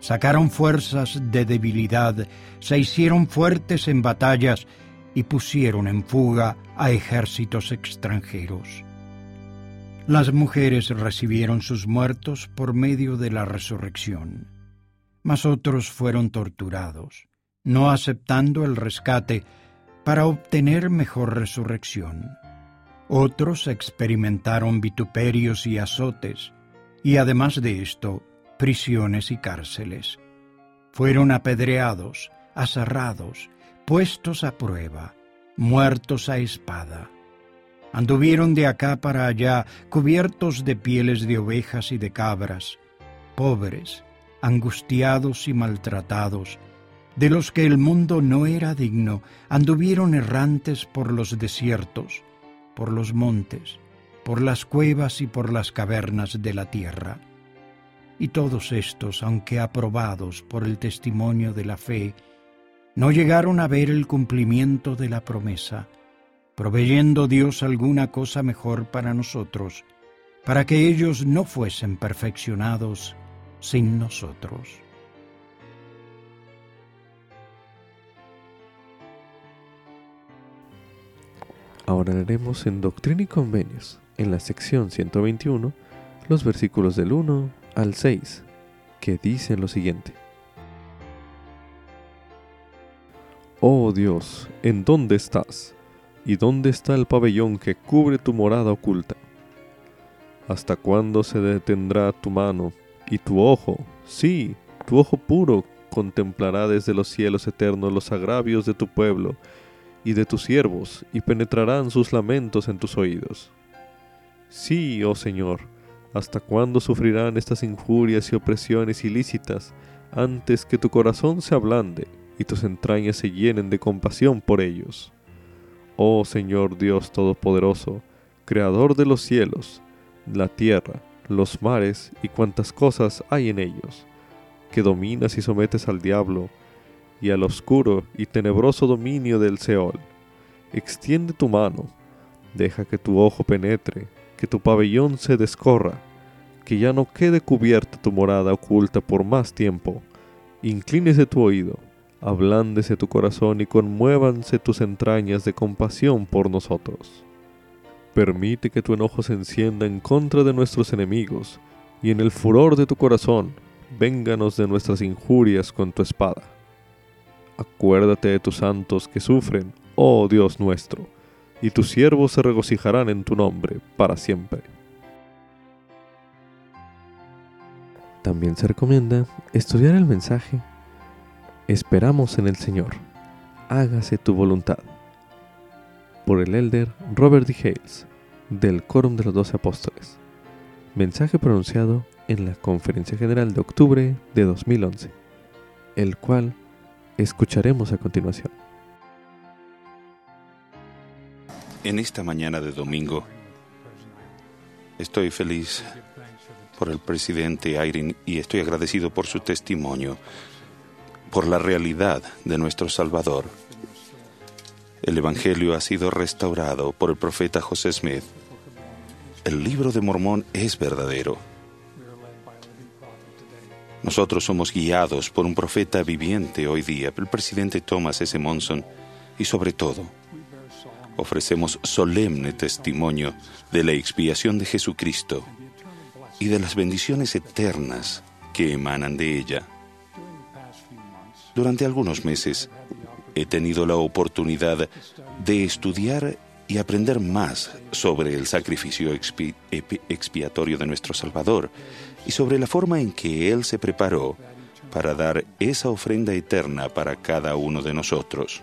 sacaron fuerzas de debilidad, se hicieron fuertes en batallas y pusieron en fuga a ejércitos extranjeros. Las mujeres recibieron sus muertos por medio de la resurrección, mas otros fueron torturados, no aceptando el rescate para obtener mejor resurrección. Otros experimentaron vituperios y azotes, y además de esto, prisiones y cárceles. Fueron apedreados, aserrados, puestos a prueba, muertos a espada. Anduvieron de acá para allá cubiertos de pieles de ovejas y de cabras, pobres, angustiados y maltratados, de los que el mundo no era digno, anduvieron errantes por los desiertos, por los montes, por las cuevas y por las cavernas de la tierra. Y todos estos, aunque aprobados por el testimonio de la fe, no llegaron a ver el cumplimiento de la promesa, proveyendo Dios alguna cosa mejor para nosotros, para que ellos no fuesen perfeccionados sin nosotros. Ahora leeremos en Doctrina y Convenios, en la sección 121, los versículos del 1 al 6, que dicen lo siguiente. Oh Dios, ¿en dónde estás? ¿Y dónde está el pabellón que cubre tu morada oculta? ¿Hasta cuándo se detendrá tu mano y tu ojo, sí, tu ojo puro, contemplará desde los cielos eternos los agravios de tu pueblo y de tus siervos, y penetrarán sus lamentos en tus oídos? Sí, oh Señor, ¿hasta cuándo sufrirán estas injurias y opresiones ilícitas antes que tu corazón se ablande y tus entrañas se llenen de compasión por ellos? Oh Señor Dios Todopoderoso, Creador de los cielos, la tierra, los mares y cuantas cosas hay en ellos, que dominas y sometes al diablo y al oscuro y tenebroso dominio del Seol. Extiende tu mano, deja que tu ojo penetre, que tu pabellón se descorra, que ya no quede cubierta tu morada oculta por más tiempo. Inclínese tu oído, ablándese tu corazón y conmuévanse tus entrañas de compasión por nosotros. Permite que tu enojo se encienda en contra de nuestros enemigos, y en el furor de tu corazón, vénganos de nuestras injurias con tu espada. Acuérdate de tus santos que sufren, oh Dios nuestro, y tus siervos se regocijarán en tu nombre para siempre. También se recomienda estudiar el mensaje Esperamos en el Señor. Hágase tu voluntad. Por el elder Robert D. Hales, del Quórum de los Doce Apóstoles. Mensaje pronunciado en la Conferencia General de octubre de 2011, el cual escucharemos a continuación. En esta mañana de domingo, estoy feliz por el presidente Ayrin y estoy agradecido por su testimonio, por la realidad de nuestro Salvador. El Evangelio ha sido restaurado por el profeta José Smith. El libro de Mormón es verdadero. Nosotros somos guiados por un profeta viviente hoy día, el presidente Thomas S. Monson, y sobre todo, ofrecemos solemne testimonio de la expiación de Jesucristo y de las bendiciones eternas que emanan de ella. Durante algunos meses he tenido la oportunidad de estudiar y aprender más sobre el sacrificio expiatorio de nuestro Salvador y sobre la forma en que Él se preparó para dar esa ofrenda eterna para cada uno de nosotros.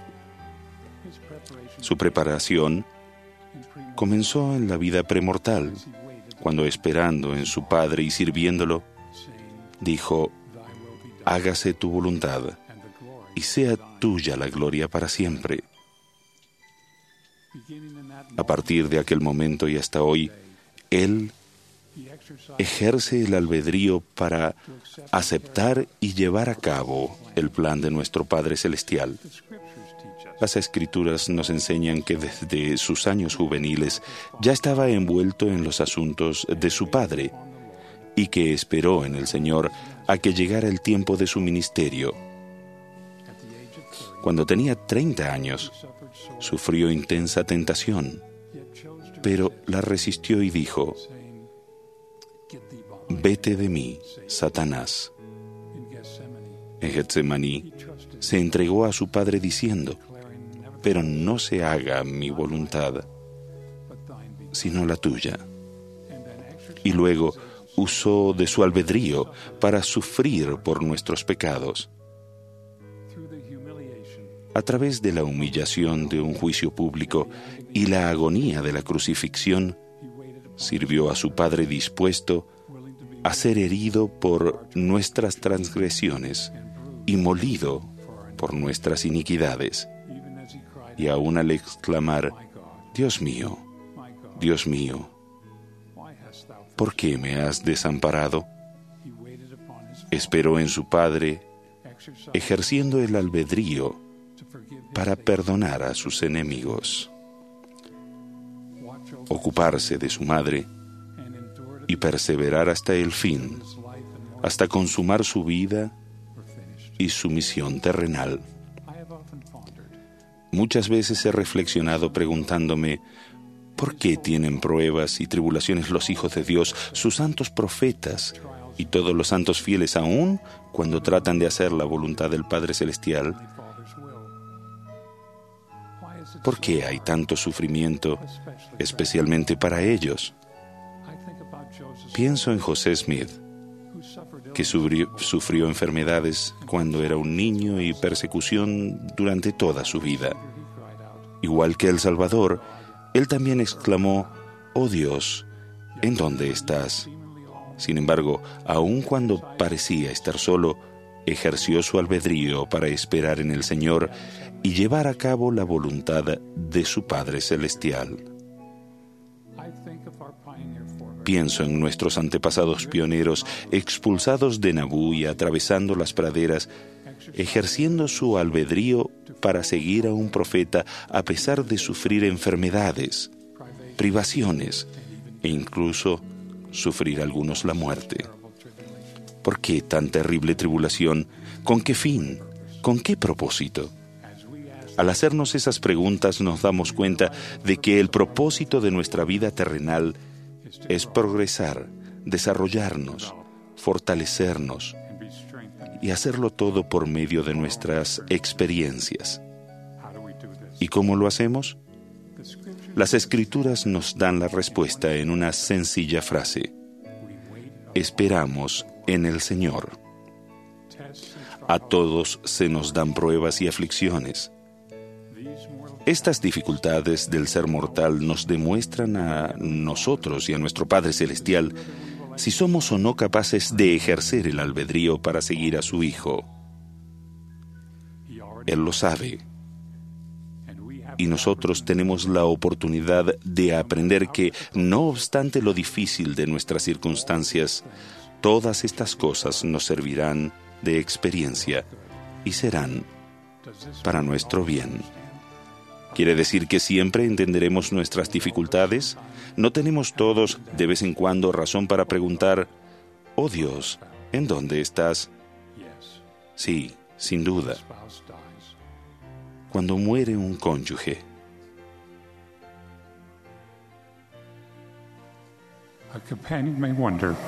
Su preparación comenzó en la vida premortal, cuando esperando en su Padre y sirviéndolo, dijo, hágase tu voluntad y sea tuya la gloria para siempre. A partir de aquel momento y hasta hoy, Él ejerce el albedrío para aceptar y llevar a cabo el plan de nuestro Padre Celestial. Las escrituras nos enseñan que desde sus años juveniles ya estaba envuelto en los asuntos de su padre y que esperó en el Señor a que llegara el tiempo de su ministerio. Cuando tenía 30 años, sufrió intensa tentación, pero la resistió y dijo, Vete de mí, Satanás. En Getsemaní se entregó a su padre diciendo, pero no se haga mi voluntad, sino la tuya. Y luego usó de su albedrío para sufrir por nuestros pecados. A través de la humillación de un juicio público y la agonía de la crucifixión, sirvió a su Padre dispuesto a ser herido por nuestras transgresiones y molido por nuestras iniquidades y aún al exclamar, Dios mío, Dios mío, ¿por qué me has desamparado? Esperó en su Padre, ejerciendo el albedrío para perdonar a sus enemigos, ocuparse de su madre y perseverar hasta el fin, hasta consumar su vida y su misión terrenal. Muchas veces he reflexionado preguntándome, ¿por qué tienen pruebas y tribulaciones los hijos de Dios, sus santos profetas y todos los santos fieles aún cuando tratan de hacer la voluntad del Padre Celestial? ¿Por qué hay tanto sufrimiento, especialmente para ellos? Pienso en José Smith, que sufrió, enfermedades cuando era un niño y persecución durante toda su vida. Igual que El Salvador, él también exclamó, Oh Dios, ¿en dónde estás? Sin embargo, aun cuando parecía estar solo, ejerció su albedrío para esperar en el Señor y llevar a cabo la voluntad de su Padre Celestial. Pienso en nuestros antepasados pioneros expulsados de Nabú y atravesando las praderas, ejerciendo su albedrío para seguir a un profeta a pesar de sufrir enfermedades, privaciones e incluso sufrir algunos la muerte. ¿Por qué tan terrible tribulación? ¿Con qué fin? ¿Con qué propósito? Al hacernos esas preguntas nos damos cuenta de que el propósito de nuestra vida terrenal es progresar, desarrollarnos, fortalecernos y hacerlo todo por medio de nuestras experiencias. ¿Y cómo lo hacemos? Las escrituras nos dan la respuesta en una sencilla frase. Esperamos en el Señor. A todos se nos dan pruebas y aflicciones. Estas dificultades del ser mortal nos demuestran a nosotros y a nuestro Padre Celestial si somos o no capaces de ejercer el albedrío para seguir a su Hijo. Él lo sabe. Y nosotros tenemos la oportunidad de aprender que, no obstante lo difícil de nuestras circunstancias, todas estas cosas nos servirán de experiencia y serán para nuestro bien. ¿Quiere decir que siempre entenderemos nuestras dificultades? ¿No tenemos todos de vez en cuando razón para preguntar, oh Dios, ¿en dónde estás? Sí, sin duda. Cuando muere un cónyuge,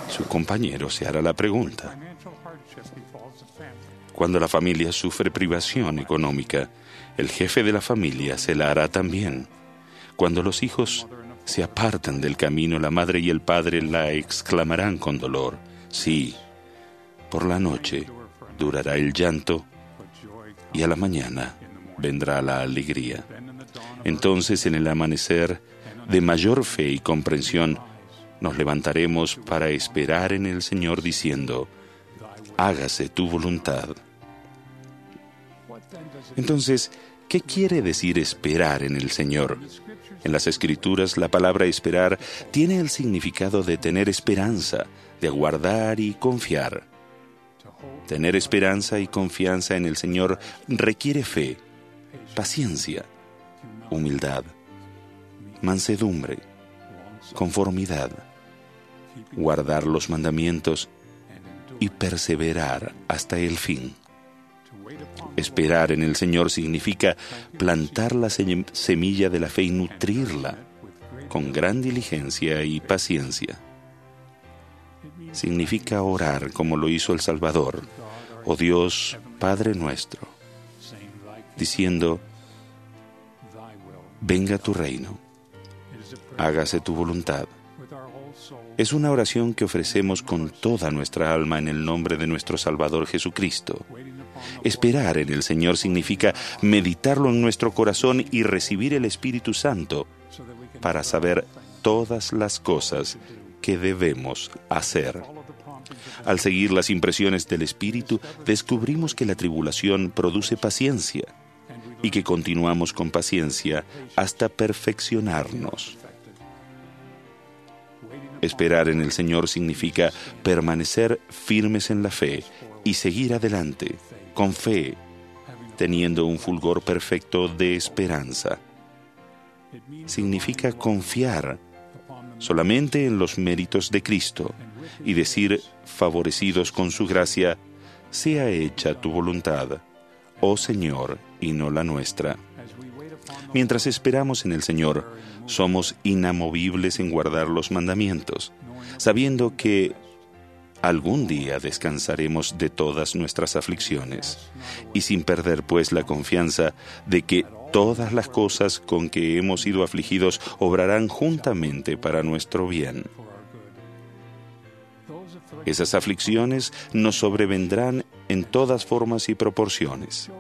su compañero se hará la pregunta. Cuando la familia sufre privación económica, el jefe de la familia se la hará también. Cuando los hijos se apartan del camino, la madre y el padre la exclamarán con dolor. Sí, por la noche durará el llanto y a la mañana vendrá la alegría. Entonces en el amanecer de mayor fe y comprensión nos levantaremos para esperar en el Señor diciendo, hágase tu voluntad. Entonces, ¿Qué quiere decir esperar en el Señor? En las Escrituras la palabra esperar tiene el significado de tener esperanza, de aguardar y confiar. Tener esperanza y confianza en el Señor requiere fe, paciencia, humildad, mansedumbre, conformidad, guardar los mandamientos y perseverar hasta el fin. Esperar en el Señor significa plantar la semilla de la fe y nutrirla con gran diligencia y paciencia. Significa orar como lo hizo el Salvador, oh Dios Padre nuestro, diciendo, venga tu reino, hágase tu voluntad. Es una oración que ofrecemos con toda nuestra alma en el nombre de nuestro Salvador Jesucristo Esperar en el Señor significa meditarlo en nuestro corazón y recibir el Espíritu Santo para saber todas las cosas que debemos hacer. Al seguir las impresiones del Espíritu, descubrimos que la tribulación produce paciencia y que continuamos con paciencia hasta perfeccionarnos. Esperar en el Señor significa permanecer firmes en la fe y seguir adelante con fe, teniendo un fulgor perfecto de esperanza. Significa confiar solamente en los méritos de Cristo y decir, favorecidos con su gracia, sea hecha tu voluntad, oh Señor, y no la nuestra. Mientras esperamos en el Señor, somos inamovibles en guardar los mandamientos, sabiendo que Algún día descansaremos de todas nuestras aflicciones, y sin perder pues la confianza de que todas las cosas con que hemos sido afligidos obrarán juntamente para nuestro bien. Esas aflicciones nos sobrevendrán en todas formas y proporciones.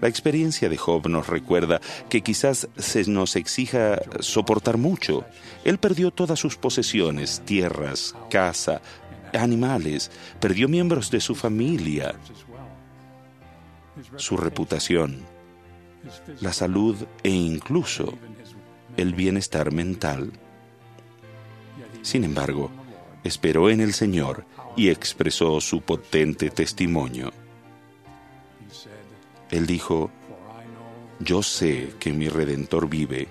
La experiencia de Job nos recuerda que quizás se nos exija soportar mucho. Él perdió todas sus posesiones, tierras, casa, animales, perdió miembros de su familia, su reputación, la salud e incluso el bienestar mental. Sin embargo, esperó en el Señor y expresó su potente testimonio. Él dijo, yo sé que mi Redentor vive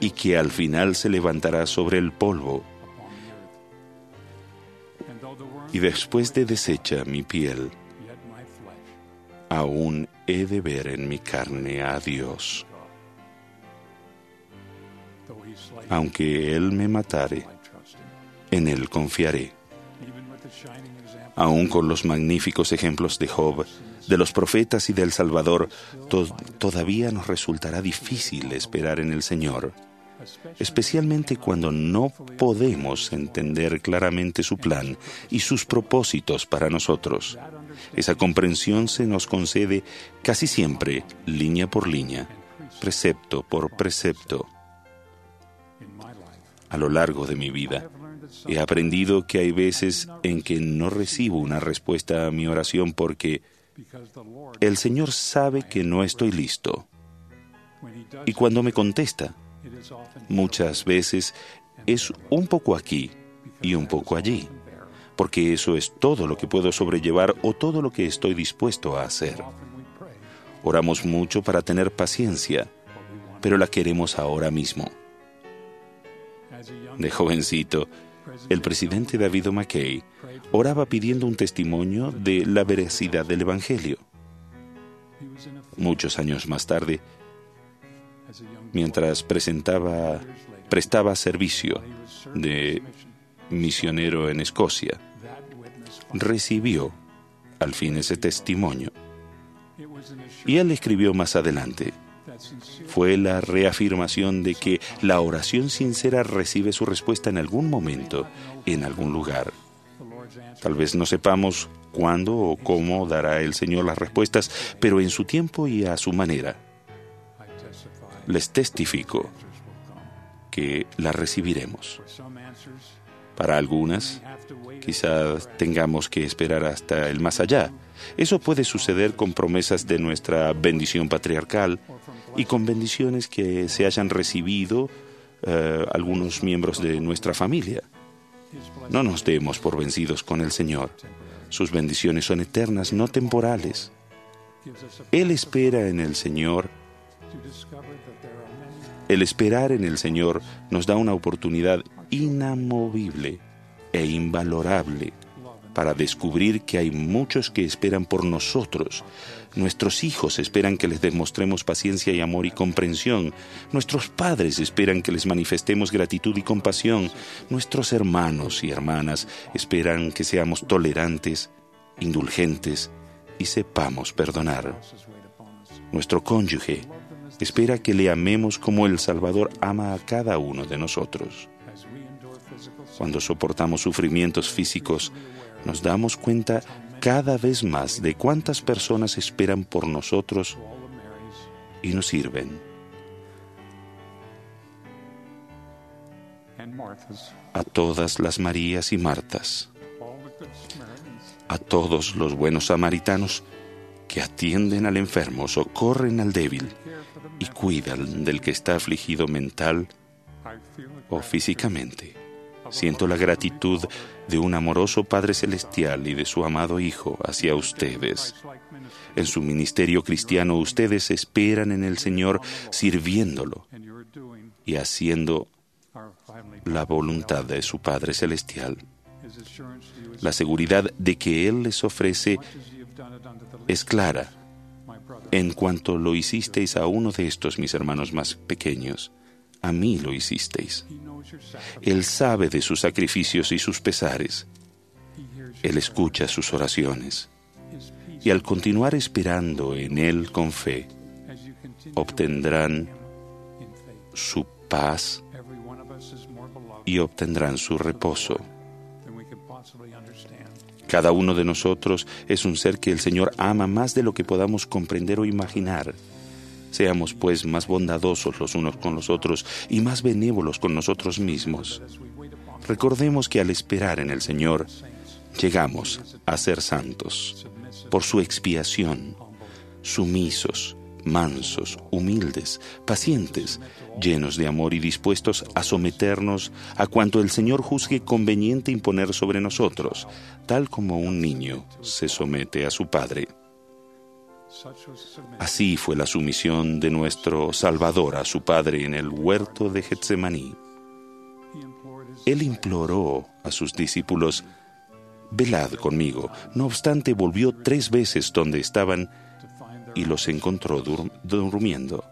y que al final se levantará sobre el polvo y después de deshecha mi piel, aún he de ver en mi carne a Dios. Aunque Él me matare, en Él confiaré. Aún con los magníficos ejemplos de Job, de los profetas y del Salvador, todavía nos resultará difícil esperar en el Señor especialmente cuando no podemos entender claramente su plan y sus propósitos para nosotros. Esa comprensión se nos concede casi siempre línea por línea, precepto por precepto. A lo largo de mi vida he aprendido que hay veces en que no recibo una respuesta a mi oración porque el Señor sabe que no estoy listo. Y cuando me contesta, muchas veces es un poco aquí y un poco allí, porque eso es todo lo que puedo sobrellevar o todo lo que estoy dispuesto a hacer. Oramos mucho para tener paciencia, pero la queremos ahora mismo. De jovencito, el presidente David McKay oraba pidiendo un testimonio de la veracidad del Evangelio. Muchos años más tarde, mientras presentaba, prestaba servicio de misionero en Escocia, recibió al fin ese testimonio. Y él escribió más adelante, fue la reafirmación de que la oración sincera recibe su respuesta en algún momento, en algún lugar. Tal vez no sepamos cuándo o cómo dará el Señor las respuestas, pero en su tiempo y a su manera. Les testifico que las recibiremos. Para algunas, quizás tengamos que esperar hasta el más allá. Eso puede suceder con promesas de nuestra bendición patriarcal y con bendiciones que se hayan recibido eh, algunos miembros de nuestra familia. No nos demos por vencidos con el Señor. Sus bendiciones son eternas, no temporales. Él espera en el Señor. El esperar en el Señor nos da una oportunidad inamovible e invalorable para descubrir que hay muchos que esperan por nosotros. Nuestros hijos esperan que les demostremos paciencia y amor y comprensión. Nuestros padres esperan que les manifestemos gratitud y compasión. Nuestros hermanos y hermanas esperan que seamos tolerantes, indulgentes y sepamos perdonar. Nuestro cónyuge espera que le amemos como el Salvador ama a cada uno de nosotros. Cuando soportamos sufrimientos físicos, nos damos cuenta cada vez más de cuántas personas esperan por nosotros y nos sirven. A todas las Marías y Martas, a todos los buenos samaritanos que atienden al enfermo, socorren al débil y cuidan del que está afligido mental o físicamente. Siento la gratitud de un amoroso Padre Celestial y de su amado Hijo hacia ustedes. En su ministerio cristiano ustedes esperan en el Señor sirviéndolo y haciendo la voluntad de su Padre Celestial. La seguridad de que Él les ofrece es clara en cuanto lo hicisteis a uno de estos mis hermanos más pequeños a mí lo hicisteis. Él sabe de sus sacrificios y sus pesares. Él escucha sus oraciones. Y al continuar esperando en Él con fe, obtendrán su paz y obtendrán su reposo. Cada uno de nosotros es un ser que el Señor ama más de lo que podamos comprender o imaginar. Seamos pues más bondadosos los unos con los otros y más benévolos con nosotros mismos. Recordemos que al esperar en el Señor, llegamos a ser santos por su expiación, sumisos, mansos, humildes, pacientes, llenos de amor y dispuestos a someternos a cuanto el Señor juzgue conveniente imponer sobre nosotros, tal como un niño se somete a su Padre. Así fue la sumisión de nuestro Salvador a su Padre en el huerto de Getsemaní. Él imploró a sus discípulos, velad conmigo. No obstante, volvió tres veces donde estaban y los encontró durmiendo.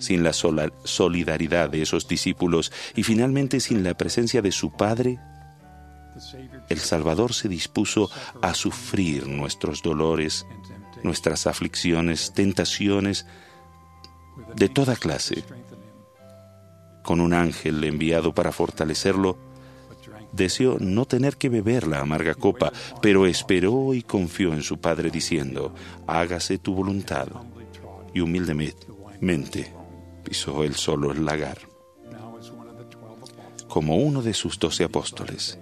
Sin la solidaridad de esos discípulos y finalmente sin la presencia de su Padre, el Salvador se dispuso a sufrir nuestros dolores nuestras aflicciones, tentaciones de toda clase, con un ángel enviado para fortalecerlo, deseó no tener que beber la amarga copa, pero esperó y confió en su Padre diciendo, hágase tu voluntad. Y humildemente pisó él solo el lagar. Como uno de sus doce apóstoles,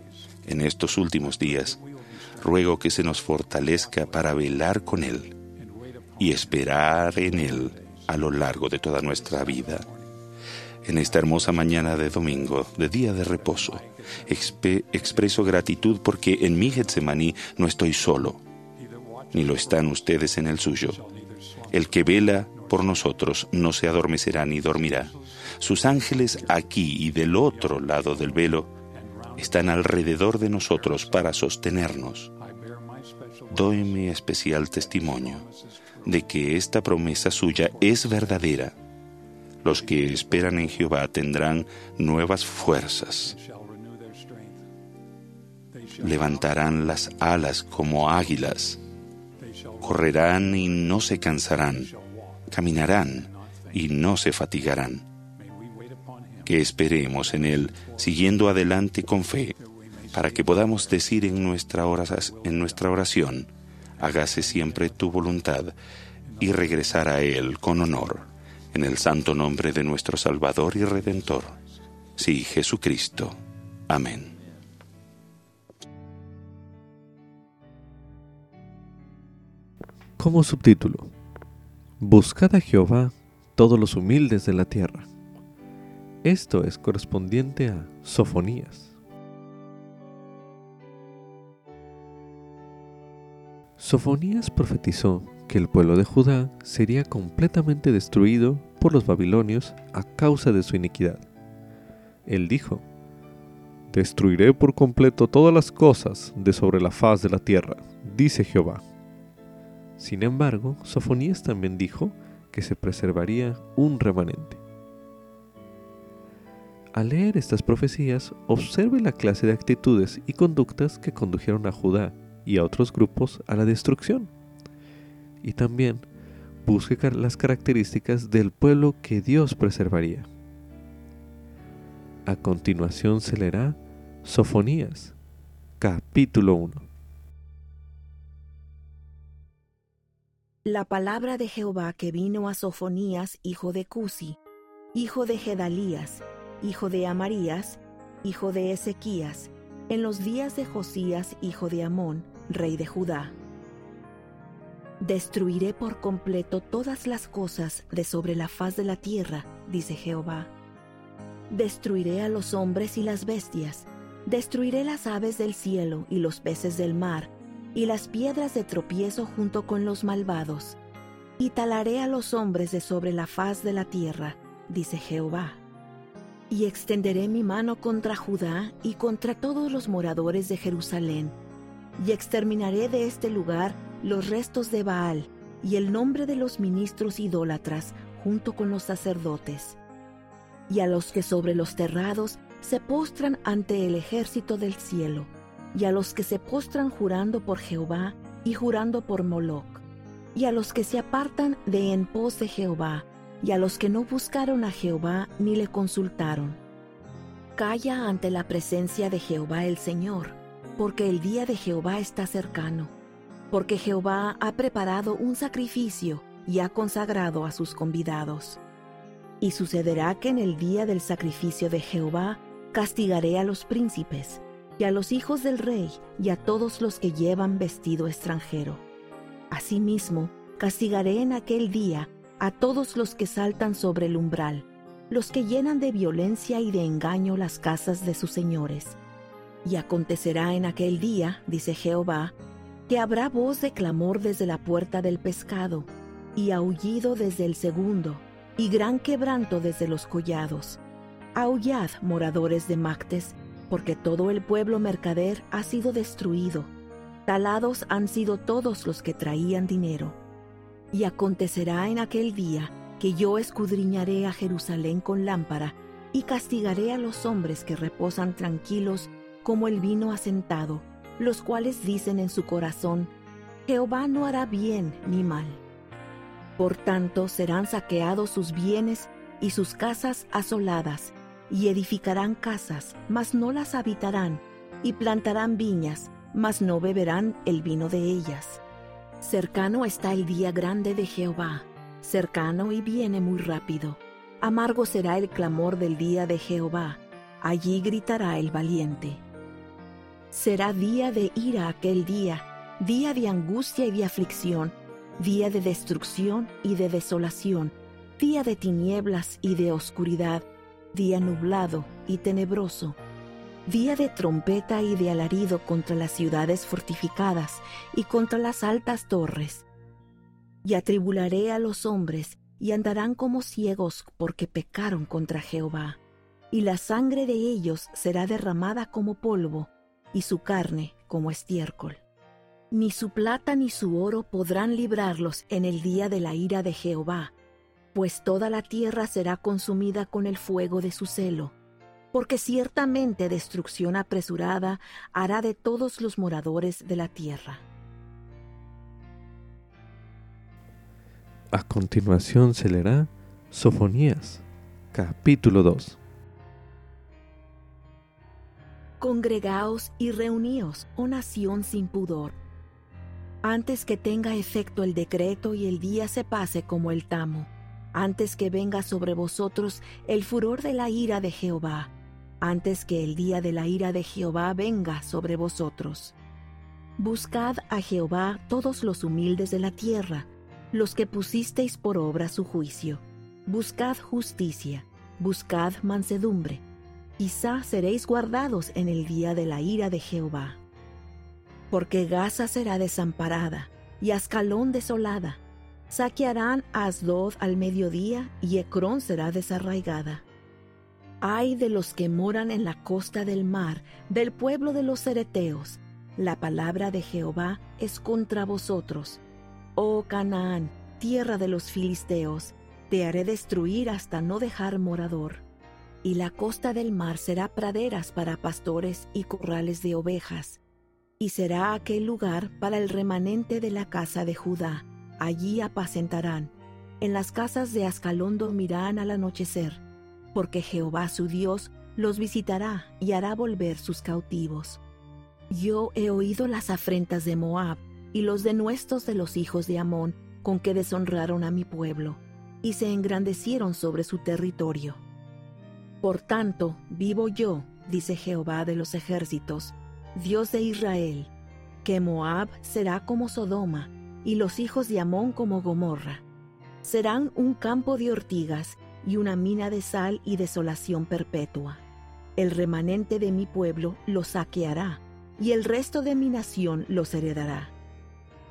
en estos últimos días, ruego que se nos fortalezca para velar con Él y esperar en Él a lo largo de toda nuestra vida. En esta hermosa mañana de domingo, de día de reposo, expreso gratitud porque en mi Getsemaní no estoy solo, ni lo están ustedes en el suyo. El que vela por nosotros no se adormecerá ni dormirá. Sus ángeles aquí y del otro lado del velo están alrededor de nosotros para sostenernos. Doy mi especial testimonio de que esta promesa suya es verdadera. Los que esperan en Jehová tendrán nuevas fuerzas. Levantarán las alas como águilas. Correrán y no se cansarán. Caminarán y no se fatigarán. Que esperemos en Él, siguiendo adelante con fe, para que podamos decir en nuestra, oración, hágase siempre tu voluntad, y regresar a Él con honor, en el santo nombre de nuestro Salvador y Redentor. Sí, Jesucristo. Amén. Como subtítulo, Buscad a Jehová todos los humildes de la tierra. Esto es correspondiente a Sofonías. Sofonías profetizó que el pueblo de Judá sería completamente destruido por los babilonios a causa de su iniquidad. Él dijo, Destruiré por completo todas las cosas de sobre la faz de la tierra, dice Jehová. Sin embargo, Sofonías también dijo que se preservaría un remanente. Al leer estas profecías, observe la clase de actitudes y conductas que condujeron a Judá y a otros grupos a la destrucción. Y también busque las características del pueblo que Dios preservaría. A continuación se leerá Sofonías, capítulo 1. La palabra de Jehová que vino a Sofonías, hijo de Cusi, hijo de Gedalías, hijo de Amarías, hijo de Ezequías, en los días de Josías, hijo de Amón, rey de Judá. Destruiré por completo todas las cosas de sobre la faz de la tierra, dice Jehová. Destruiré a los hombres y las bestias, destruiré las aves del cielo y los peces del mar, y las piedras de tropiezo junto con los malvados, y talaré a los hombres de sobre la faz de la tierra, dice Jehová. Y extenderé mi mano contra Judá y contra todos los moradores de Jerusalén, y exterminaré de este lugar los restos de Baal y el nombre de los ministros idólatras junto con los sacerdotes, y a los que sobre los terrados se postran ante el ejército del cielo, y a los que se postran jurando por Jehová y jurando por Moloc, y a los que se apartan de en pos de Jehová, y a los que no buscaron a Jehová ni le consultaron. Calla ante la presencia de Jehová el Señor, porque el día de Jehová está cercano, porque Jehová ha preparado un sacrificio y ha consagrado a sus convidados. Y sucederá que en el día del sacrificio de Jehová castigaré a los príncipes, y a los hijos del rey, y a todos los que llevan vestido extranjero. Asimismo, castigaré en aquel día a todos los que saltan sobre el umbral, los que llenan de violencia y de engaño las casas de sus señores y acontecerá en aquel día, dice Jehová, que habrá voz de clamor desde la puerta del pescado, y aullido desde el segundo, y gran quebranto desde los collados. Aullad, moradores de Mactes, porque todo el pueblo mercader ha sido destruido. Talados han sido todos los que traían dinero. Y acontecerá en aquel día que yo escudriñaré a Jerusalén con lámpara, y castigaré a los hombres que reposan tranquilos como el vino asentado, los cuales dicen en su corazón, Jehová no hará bien ni mal. Por tanto serán saqueados sus bienes y sus casas asoladas, y edificarán casas, mas no las habitarán, y plantarán viñas, mas no beberán el vino de ellas. Cercano está el día grande de Jehová, cercano y viene muy rápido. Amargo será el clamor del día de Jehová, allí gritará el valiente. Será día de ira aquel día, día de angustia y de aflicción, día de destrucción y de desolación, día de tinieblas y de oscuridad, día nublado y tenebroso, día de trompeta y de alarido contra las ciudades fortificadas y contra las altas torres. Y atribularé a los hombres, y andarán como ciegos porque pecaron contra Jehová. Y la sangre de ellos será derramada como polvo, y su carne como estiércol. Ni su plata ni su oro podrán librarlos en el día de la ira de Jehová, pues toda la tierra será consumida con el fuego de su celo, porque ciertamente destrucción apresurada hará de todos los moradores de la tierra. A continuación se leerá Sofonías, capítulo 2. Congregaos y reuníos, oh nación sin pudor, antes que tenga efecto el decreto y el día se pase como el tamo, antes que venga sobre vosotros el furor de la ira de Jehová, antes que el día de la ira de Jehová venga sobre vosotros. Buscad a Jehová todos los humildes de la tierra, los que pusisteis por obra su juicio. Buscad justicia, buscad mansedumbre. Quizá seréis guardados en el día de la ira de Jehová. Porque Gaza será desamparada y Ascalón desolada. Saquearán Asdod al mediodía y Ecrón será desarraigada. Ay de los que moran en la costa del mar, del pueblo de los cereteos. La palabra de Jehová es contra vosotros. Oh Canaán, tierra de los filisteos, te haré destruir hasta no dejar morador. Y la costa del mar será praderas para pastores y corrales de ovejas. Y será aquel lugar para el remanente de la casa de Judá. Allí apacentarán. En las casas de Ascalón dormirán al anochecer porque Jehová su Dios los visitará y hará volver sus cautivos. Yo he oído las afrentas de Moab y los denuestos de los hijos de Amón con que deshonraron a mi pueblo, y se engrandecieron sobre su territorio. Por tanto, vivo yo, dice Jehová de los ejércitos, Dios de Israel, que Moab será como Sodoma, y los hijos de Amón como Gomorra. Serán un campo de ortigas y una mina de sal y desolación perpetua. El remanente de mi pueblo los saqueará, y el resto de mi nación los heredará.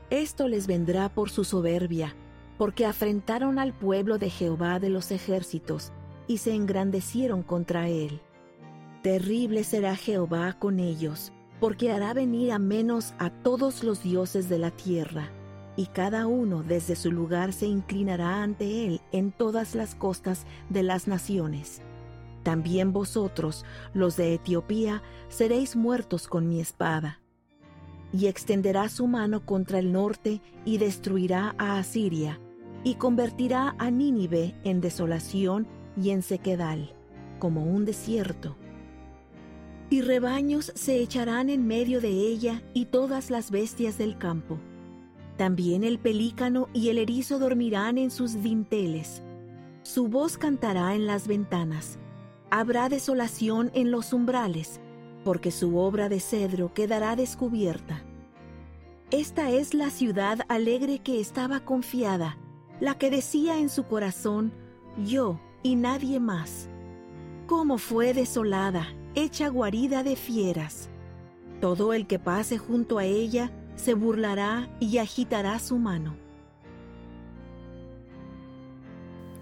Esto les vendrá por su soberbia, porque afrentaron al pueblo de Jehová de los ejércitos, y se engrandecieron contra él. Terrible será Jehová con ellos, porque hará venir a menos a todos los dioses de la tierra, y cada uno desde su lugar se inclinará ante él en todas las costas de las naciones. También vosotros, los de Etiopía, seréis muertos con mi espada. Y extenderá su mano contra el norte y destruirá a Asiria, y convertirá a Nínive en desolación y en sequedal, como un desierto. Y rebaños se echarán en medio de ella y todas las bestias del campo también el pelícano y el erizo dormirán en sus dinteles. Su voz cantará en las ventanas. Habrá desolación en los umbrales, porque su obra de cedro quedará descubierta. Esta es la ciudad alegre que estaba confiada, la que decía en su corazón, yo y nadie más. Cómo fue desolada, hecha guarida de fieras. Todo el que pase junto a ella se burlará y agitará su mano.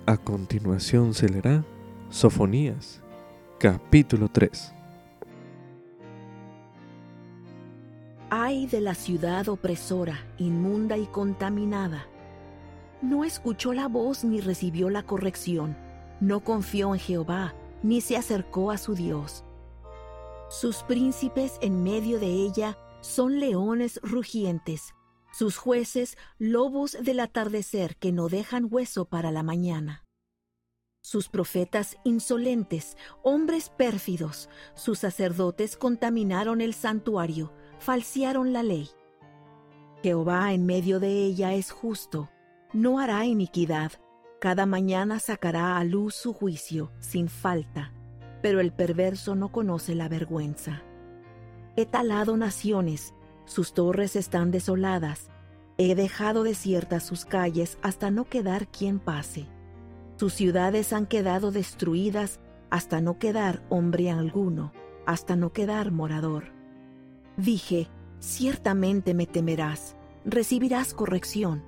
A continuación se leerá Sofonías, capítulo 3. Ay de la ciudad opresora, inmunda y contaminada. No escuchó la voz ni recibió la corrección, no confió en Jehová, ni se acercó a su Dios. Sus príncipes en medio de ella son leones rugientes, sus jueces lobos del atardecer que no dejan hueso para la mañana. sus profetas insolentes, hombres pérfidos, sus sacerdotes contaminaron el santuario, falsearon la ley. Jehová en medio de ella es justo, no hará iniquidad, cada mañana sacará a luz su juicio, sin falta, pero el perverso no conoce la vergüenza. He talado naciones, sus torres están desoladas, he dejado desiertas sus calles hasta no quedar quien pase. Sus ciudades han quedado destruidas hasta no quedar hombre alguno, hasta no quedar morador. Dije, ciertamente me temerás, recibirás corrección,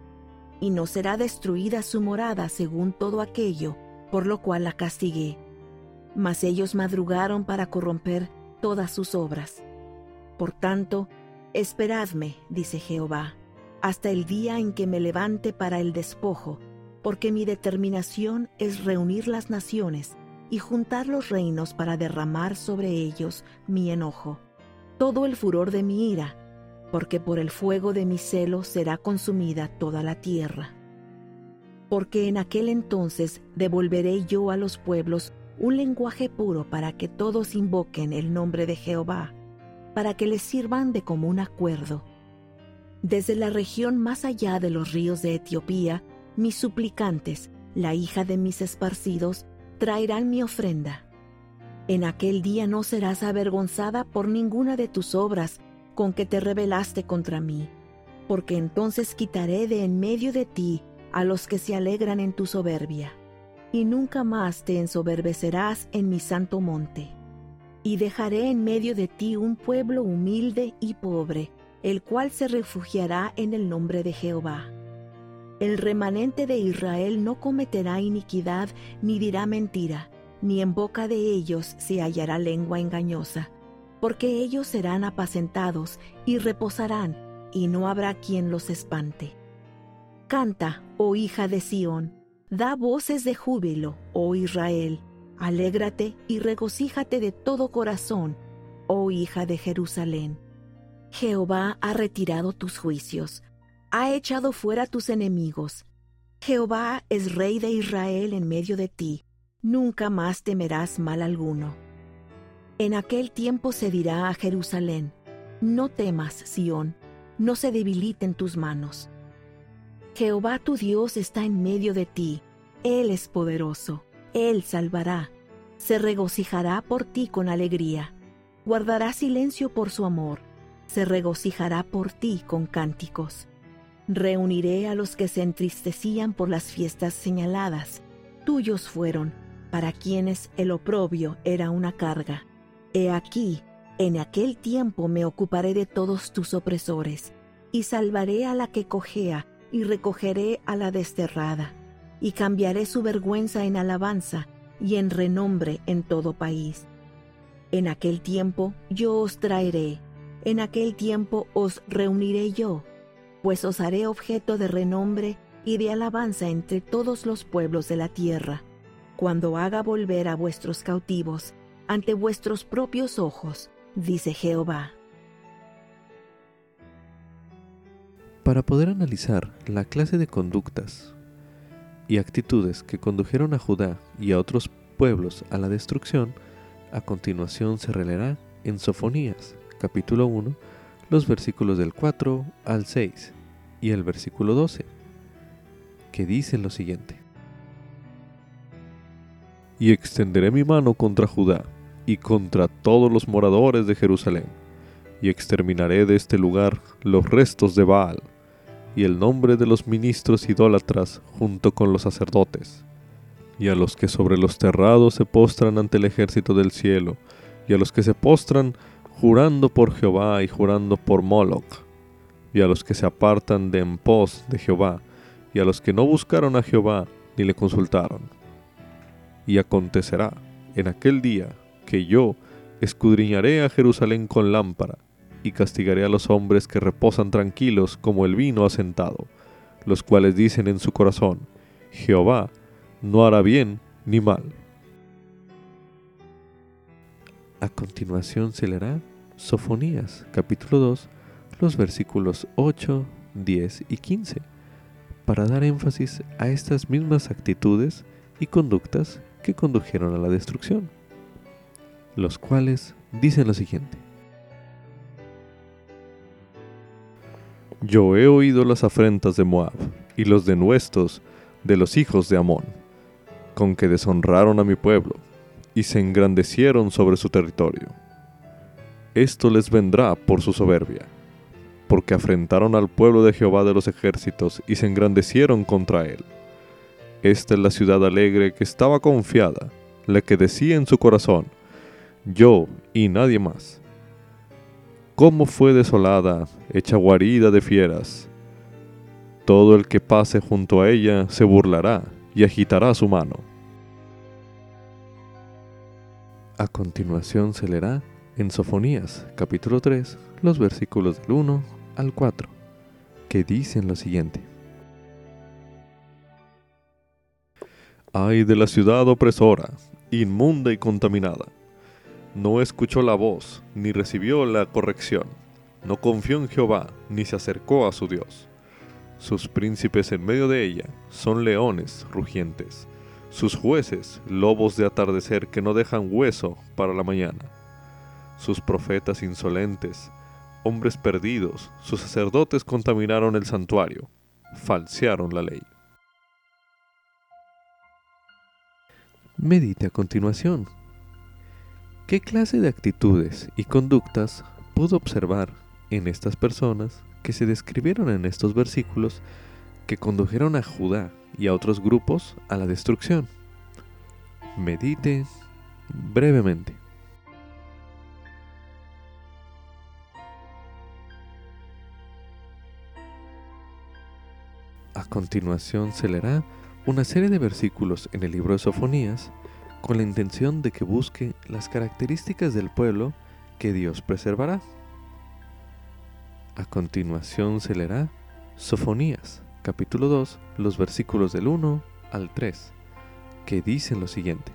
y no será destruida su morada según todo aquello por lo cual la castigué. Mas ellos madrugaron para corromper todas sus obras. Por tanto, esperadme, dice Jehová, hasta el día en que me levante para el despojo, porque mi determinación es reunir las naciones y juntar los reinos para derramar sobre ellos mi enojo, todo el furor de mi ira, porque por el fuego de mi celo será consumida toda la tierra. Porque en aquel entonces devolveré yo a los pueblos un lenguaje puro para que todos invoquen el nombre de Jehová, para que les sirvan de común acuerdo. Desde la región más allá de los ríos de Etiopía, mis suplicantes, la hija de mis esparcidos, traerán mi ofrenda. En aquel día no serás avergonzada por ninguna de tus obras con que te rebelaste contra mí, porque entonces quitaré de en medio de ti a los que se alegran en tu soberbia, y nunca más te ensoberbecerás en mi santo monte. Y dejaré en medio de ti un pueblo humilde y pobre, el cual se refugiará en el nombre de Jehová el remanente de Israel no cometerá iniquidad ni dirá mentira, ni en boca de ellos se hallará lengua engañosa, porque ellos serán apacentados y reposarán, y no habrá quien los espante. Canta, oh hija de Sión, da voces de júbilo, oh Israel, alégrate y regocíjate de todo corazón, oh hija de Jerusalén. Jehová ha retirado tus juicios, ha echado fuera tus enemigos. Jehová es rey de Israel en medio de ti, nunca más temerás mal alguno. En aquel tiempo se dirá a Jerusalén, no temas, Sión, no se debiliten tus manos. Jehová tu Dios está en medio de ti, Él es poderoso, Él salvará, se regocijará por ti con alegría, guardará silencio por su amor, se regocijará por ti con cánticos. Reuniré a los que se entristecían por las fiestas señaladas. Tuyos fueron, para quienes el oprobio era una carga. He aquí, en aquel tiempo me ocuparé de todos tus opresores, y salvaré a la que cojea, y recogeré a la desterrada, y cambiaré su vergüenza en alabanza, y en renombre en todo país. En aquel tiempo yo os traeré, en aquel tiempo os reuniré yo, pues os haré objeto de renombre y de alabanza entre todos los pueblos de la tierra, cuando haga volver a vuestros cautivos ante vuestros propios ojos, dice Jehová. Para poder analizar la clase de conductas y actitudes que condujeron a Judá y a otros pueblos a la destrucción, a continuación se releará en Sofonías, capítulo 1, los versículos del 4 al 6 y el versículo 12, que dice lo siguiente. Y extenderé mi mano contra Judá y contra todos los moradores de Jerusalén, y exterminaré de este lugar los restos de Baal, y el nombre de los ministros idólatras junto con los sacerdotes, y a los que sobre los terrados se postran ante el ejército del cielo, y a los que se postran jurando por Jehová y jurando por Moloch, y a los que se apartan de en pos de Jehová, y a los que no buscaron a Jehová ni le consultaron. Y acontecerá en aquel día que yo escudriñaré a Jerusalén con lámpara, y castigaré a los hombres que reposan tranquilos como el vino asentado, los cuales dicen en su corazón, Jehová no hará bien ni mal. A continuación se leerá Sofonías, capítulo 2, los versículos 8, 10 y 15, para dar énfasis a estas mismas actitudes y conductas que condujeron a la destrucción, los cuales dicen lo siguiente. Yo he oído las afrentas de Moab y los denuestos de los hijos de Amón, con que deshonraron a mi pueblo y se engrandecieron sobre su territorio. Esto les vendrá por su soberbia, porque afrentaron al pueblo de Jehová de los ejércitos y se engrandecieron contra él. Esta es la ciudad alegre que estaba confiada, la que decía en su corazón, yo y nadie más. ¿Cómo fue desolada, hecha guarida de fieras? Todo el que pase junto a ella se burlará y agitará su mano. A continuación se leerá en Sofonías capítulo 3 los versículos del 1 al 4, que dicen lo siguiente. Ay de la ciudad opresora, inmunda y contaminada. No escuchó la voz, ni recibió la corrección. No confió en Jehová, ni se acercó a su Dios. Sus príncipes en medio de ella son leones rugientes, sus jueces lobos de atardecer que no dejan hueso para la mañana, sus profetas insolentes, hombres perdidos, sus sacerdotes contaminaron el santuario, falsearon la ley. Medite a continuación. ¿Qué clase de actitudes y conductas pudo observar en estas personas que se describieron en estos versículos que condujeron a Judá y a otros grupos a la destrucción. Medite brevemente. A continuación se leerá una serie de versículos en el libro de Sofonías con la intención de que busque las características del pueblo que Dios preservará. A continuación se leerá Sofonías, capítulo 2, los versículos del 1 al 3, que dicen lo siguiente.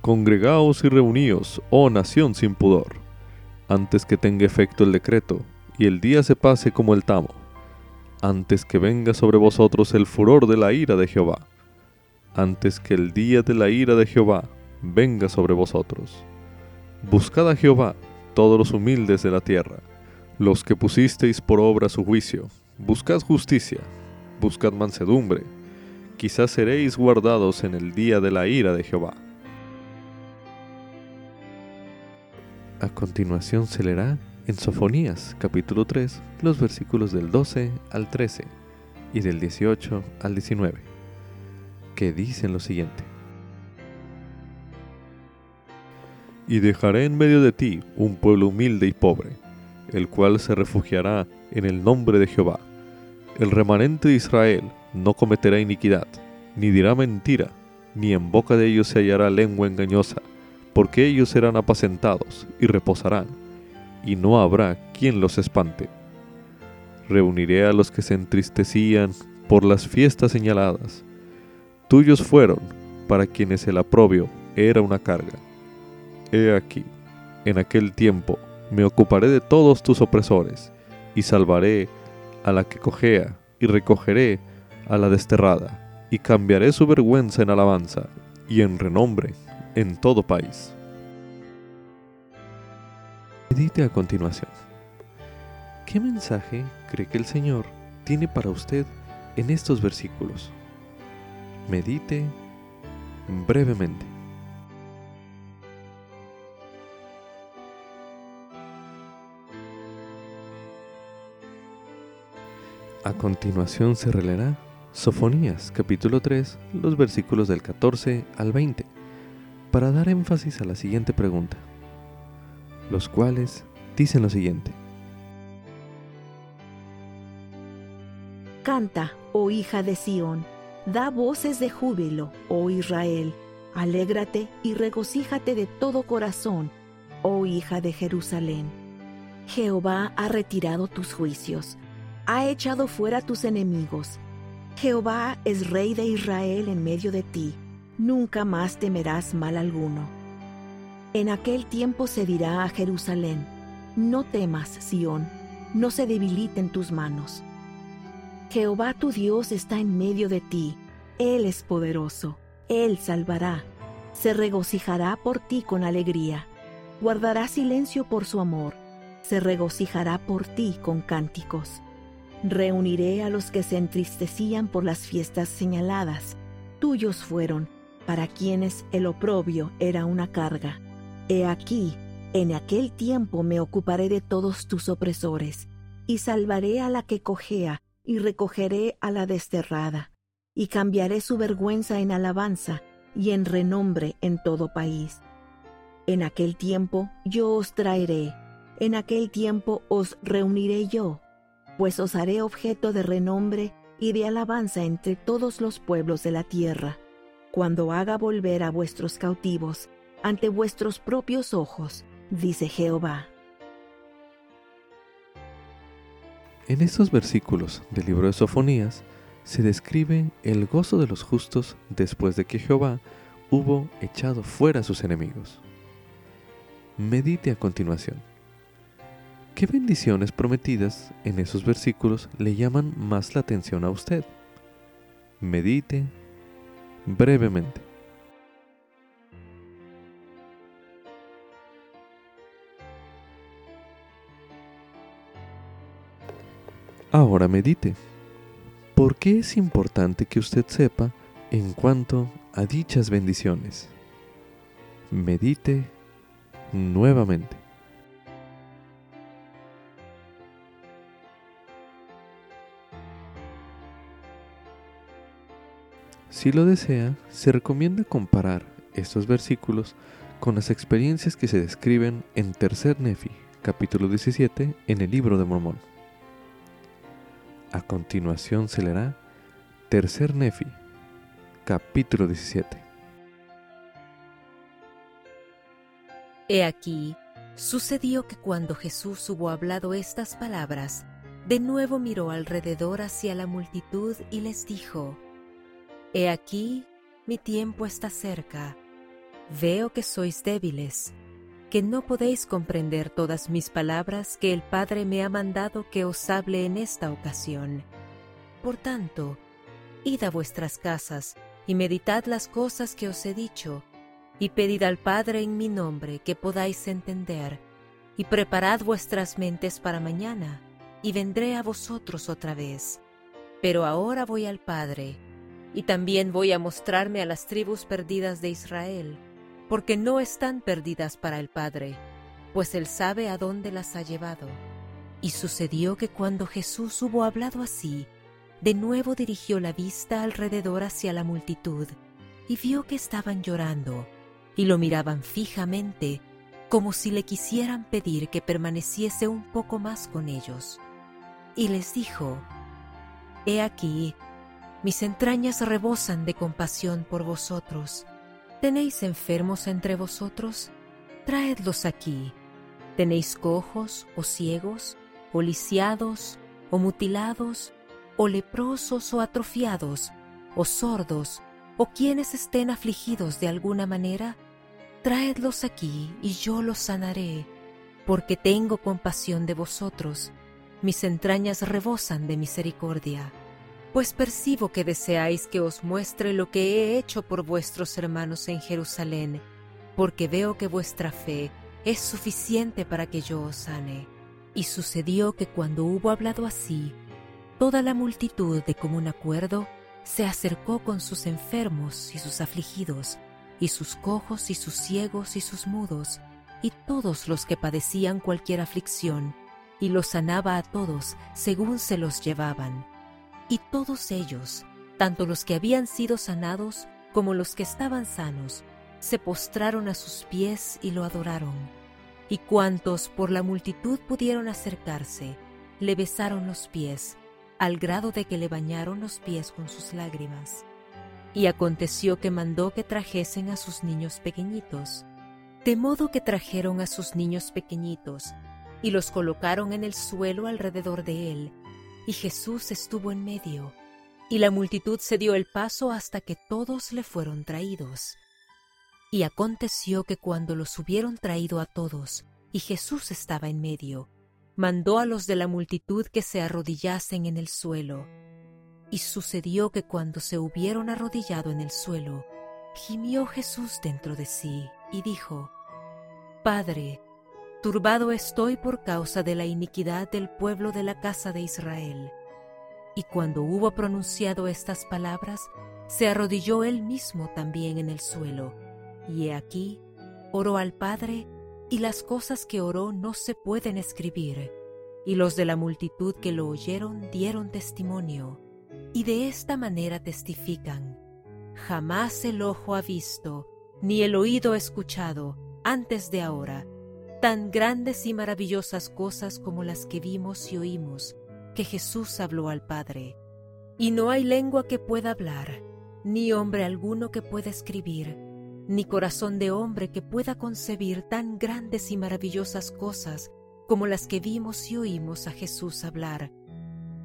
Congregaos y reuníos, oh nación sin pudor, antes que tenga efecto el decreto, y el día se pase como el tamo, antes que venga sobre vosotros el furor de la ira de Jehová, antes que el día de la ira de Jehová venga sobre vosotros. Buscad a Jehová, todos los humildes de la tierra, los que pusisteis por obra su juicio, buscad justicia, buscad mansedumbre, quizás seréis guardados en el día de la ira de Jehová. A continuación se leerá en Sofonías capítulo 3 los versículos del 12 al 13 y del 18 al 19, que dicen lo siguiente. y dejaré en medio de ti un pueblo humilde y pobre, el cual se refugiará en el nombre de Jehová. El remanente de Israel no cometerá iniquidad, ni dirá mentira, ni en boca de ellos se hallará lengua engañosa, porque ellos serán apacentados y reposarán, y no habrá quien los espante. Reuniré a los que se entristecían por las fiestas señaladas. Tuyos fueron, para quienes el aprobio era una carga He aquí, en aquel tiempo me ocuparé de todos tus opresores, y salvaré a la que cojea, y recogeré a la desterrada, y cambiaré su vergüenza en alabanza, y en renombre en todo país. Medite a continuación. ¿Qué mensaje cree que el Señor tiene para usted en estos versículos? Medite brevemente. A continuación se releerá Sofonías capítulo 3, los versículos del 14 al 20, para dar énfasis a la siguiente pregunta, los cuales dicen lo siguiente. Canta, oh hija de Sión, da voces de júbilo, oh Israel, alégrate y regocíjate de todo corazón, oh hija de Jerusalén. Jehová ha retirado tus juicios ha echado fuera tus enemigos. Jehová es rey de Israel en medio de ti, nunca más temerás mal alguno. En aquel tiempo se dirá a Jerusalén, no temas, Sión, no se debiliten tus manos. Jehová tu Dios está en medio de ti, Él es poderoso, Él salvará, se regocijará por ti con alegría, guardará silencio por su amor, se regocijará por ti con cánticos. Reuniré a los que se entristecían por las fiestas señaladas, tuyos fueron, para quienes el oprobio era una carga. He aquí, en aquel tiempo me ocuparé de todos tus opresores, y salvaré a la que cojea, y recogeré a la desterrada, y cambiaré su vergüenza en alabanza, y en renombre en todo país. En aquel tiempo yo os traeré, en aquel tiempo os reuniré yo, pues os haré objeto de renombre y de alabanza entre todos los pueblos de la tierra, cuando haga volver a vuestros cautivos ante vuestros propios ojos, dice Jehová. En estos versículos del libro de Sofonías se describe el gozo de los justos después de que Jehová hubo echado fuera a sus enemigos. Medite a continuación. ¿Qué bendiciones prometidas en esos versículos le llaman más la atención a usted? Medite brevemente. Ahora medite. ¿Por qué es importante que usted sepa en cuanto a dichas bendiciones? Medite nuevamente. Si lo desea, se recomienda comparar estos versículos con las experiencias que se describen en Tercer Nefi, capítulo 17, en el libro de Mormón. A continuación se leerá Tercer Nefi, capítulo 17. He aquí, sucedió que cuando Jesús hubo hablado estas palabras, de nuevo miró alrededor hacia la multitud y les dijo, He aquí, mi tiempo está cerca. Veo que sois débiles, que no podéis comprender todas mis palabras que el Padre me ha mandado que os hable en esta ocasión. Por tanto, id a vuestras casas y meditad las cosas que os he dicho, y pedid al Padre en mi nombre que podáis entender, y preparad vuestras mentes para mañana, y vendré a vosotros otra vez. Pero ahora voy al Padre, y también voy a mostrarme a las tribus perdidas de Israel porque no están perdidas para el Padre, pues Él sabe a dónde las ha llevado. Y sucedió que cuando Jesús hubo hablado así, de nuevo dirigió la vista alrededor hacia la multitud, y vio que estaban llorando, y lo miraban fijamente, como si le quisieran pedir que permaneciese un poco más con ellos. Y les dijo, He aquí, mis entrañas rebosan de compasión por vosotros, ¿Tenéis enfermos entre vosotros? Traedlos aquí. ¿Tenéis cojos o ciegos, o lisiados, o mutilados, o leprosos o atrofiados, o sordos, o quienes estén afligidos de alguna manera? Traedlos aquí y yo los sanaré, porque tengo compasión de vosotros. Mis entrañas rebosan de misericordia pues percibo que deseáis que os muestre lo que he hecho por vuestros hermanos en Jerusalén, porque veo que vuestra fe es suficiente para que yo os sane. Y sucedió que cuando hubo hablado así, toda la multitud de común acuerdo se acercó con sus enfermos y sus afligidos, y sus cojos y sus ciegos y sus mudos, y todos los que padecían cualquier aflicción, y los sanaba a todos según se los llevaban y todos ellos, tanto los que habían sido sanados como los que estaban sanos, se postraron a sus pies y lo adoraron. Y cuantos por la multitud pudieron acercarse, le besaron los pies, al grado de que le bañaron los pies con sus lágrimas. Y aconteció que mandó que trajesen a sus niños pequeñitos, de modo que trajeron a sus niños pequeñitos, y los colocaron en el suelo alrededor de él, y Jesús estuvo en medio, y la multitud se dio el paso hasta que todos le fueron traídos. Y aconteció que cuando los hubieron traído a todos, y Jesús estaba en medio, mandó a los de la multitud que se arrodillasen en el suelo. Y sucedió que cuando se hubieron arrodillado en el suelo, gimió Jesús dentro de sí y dijo, Padre, turbado estoy por causa de la iniquidad del pueblo de la casa de Israel. Y cuando hubo pronunciado estas palabras, se arrodilló él mismo también en el suelo, y he aquí, oró al Padre, y las cosas que oró no se pueden escribir. Y los de la multitud que lo oyeron dieron testimonio, y de esta manera testifican, jamás el ojo ha visto, ni el oído escuchado, antes de ahora, tan grandes y maravillosas cosas como las que vimos y oímos, que Jesús habló al Padre. Y no hay lengua que pueda hablar, ni hombre alguno que pueda escribir, ni corazón de hombre que pueda concebir tan grandes y maravillosas cosas como las que vimos y oímos a Jesús hablar.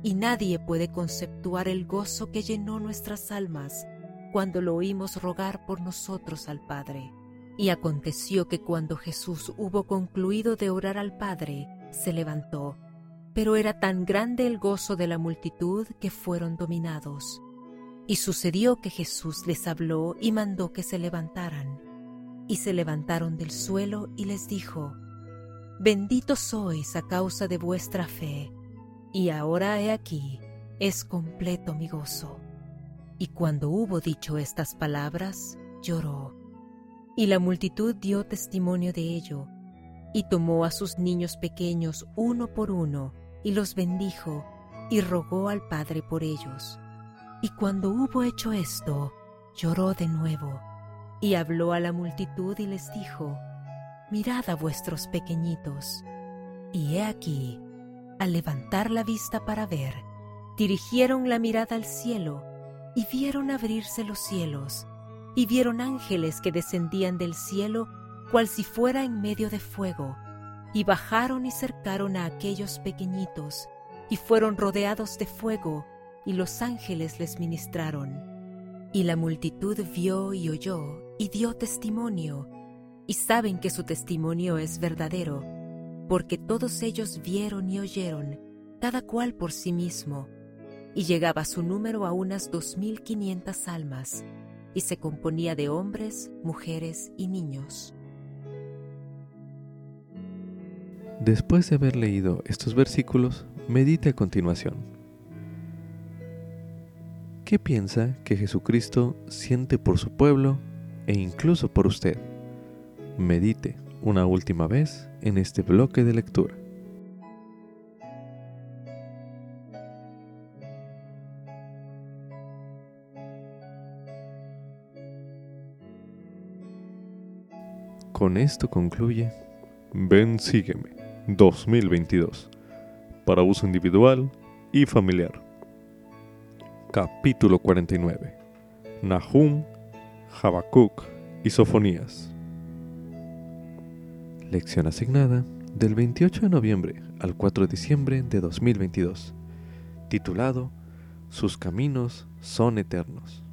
Y nadie puede conceptuar el gozo que llenó nuestras almas cuando lo oímos rogar por nosotros al Padre. Y aconteció que cuando Jesús hubo concluido de orar al Padre, se levantó, pero era tan grande el gozo de la multitud que fueron dominados. Y sucedió que Jesús les habló y mandó que se levantaran. Y se levantaron del suelo y les dijo, Benditos sois a causa de vuestra fe, y ahora he aquí, es completo mi gozo. Y cuando hubo dicho estas palabras, lloró. Y la multitud dio testimonio de ello, y tomó a sus niños pequeños uno por uno, y los bendijo, y rogó al Padre por ellos. Y cuando hubo hecho esto, lloró de nuevo, y habló a la multitud y les dijo, Mirad a vuestros pequeñitos. Y he aquí, al levantar la vista para ver, dirigieron la mirada al cielo, y vieron abrirse los cielos, y vieron ángeles que descendían del cielo cual si fuera en medio de fuego, y bajaron y cercaron a aquellos pequeñitos, y fueron rodeados de fuego, y los ángeles les ministraron. Y la multitud vio y oyó, y dio testimonio, y saben que su testimonio es verdadero, porque todos ellos vieron y oyeron, cada cual por sí mismo, y llegaba su número a unas dos mil quinientas almas, y se componía de hombres, mujeres y niños. Después de haber leído estos versículos, medite a continuación. ¿Qué piensa que Jesucristo siente por su pueblo e incluso por usted? Medite una última vez en este bloque de lectura. Con esto concluye Ven Sígueme 2022 para uso individual y familiar. Capítulo 49. Nahum, Habacuc y Sofonías. Lección asignada del 28 de noviembre al 4 de diciembre de 2022. Titulado Sus caminos son eternos.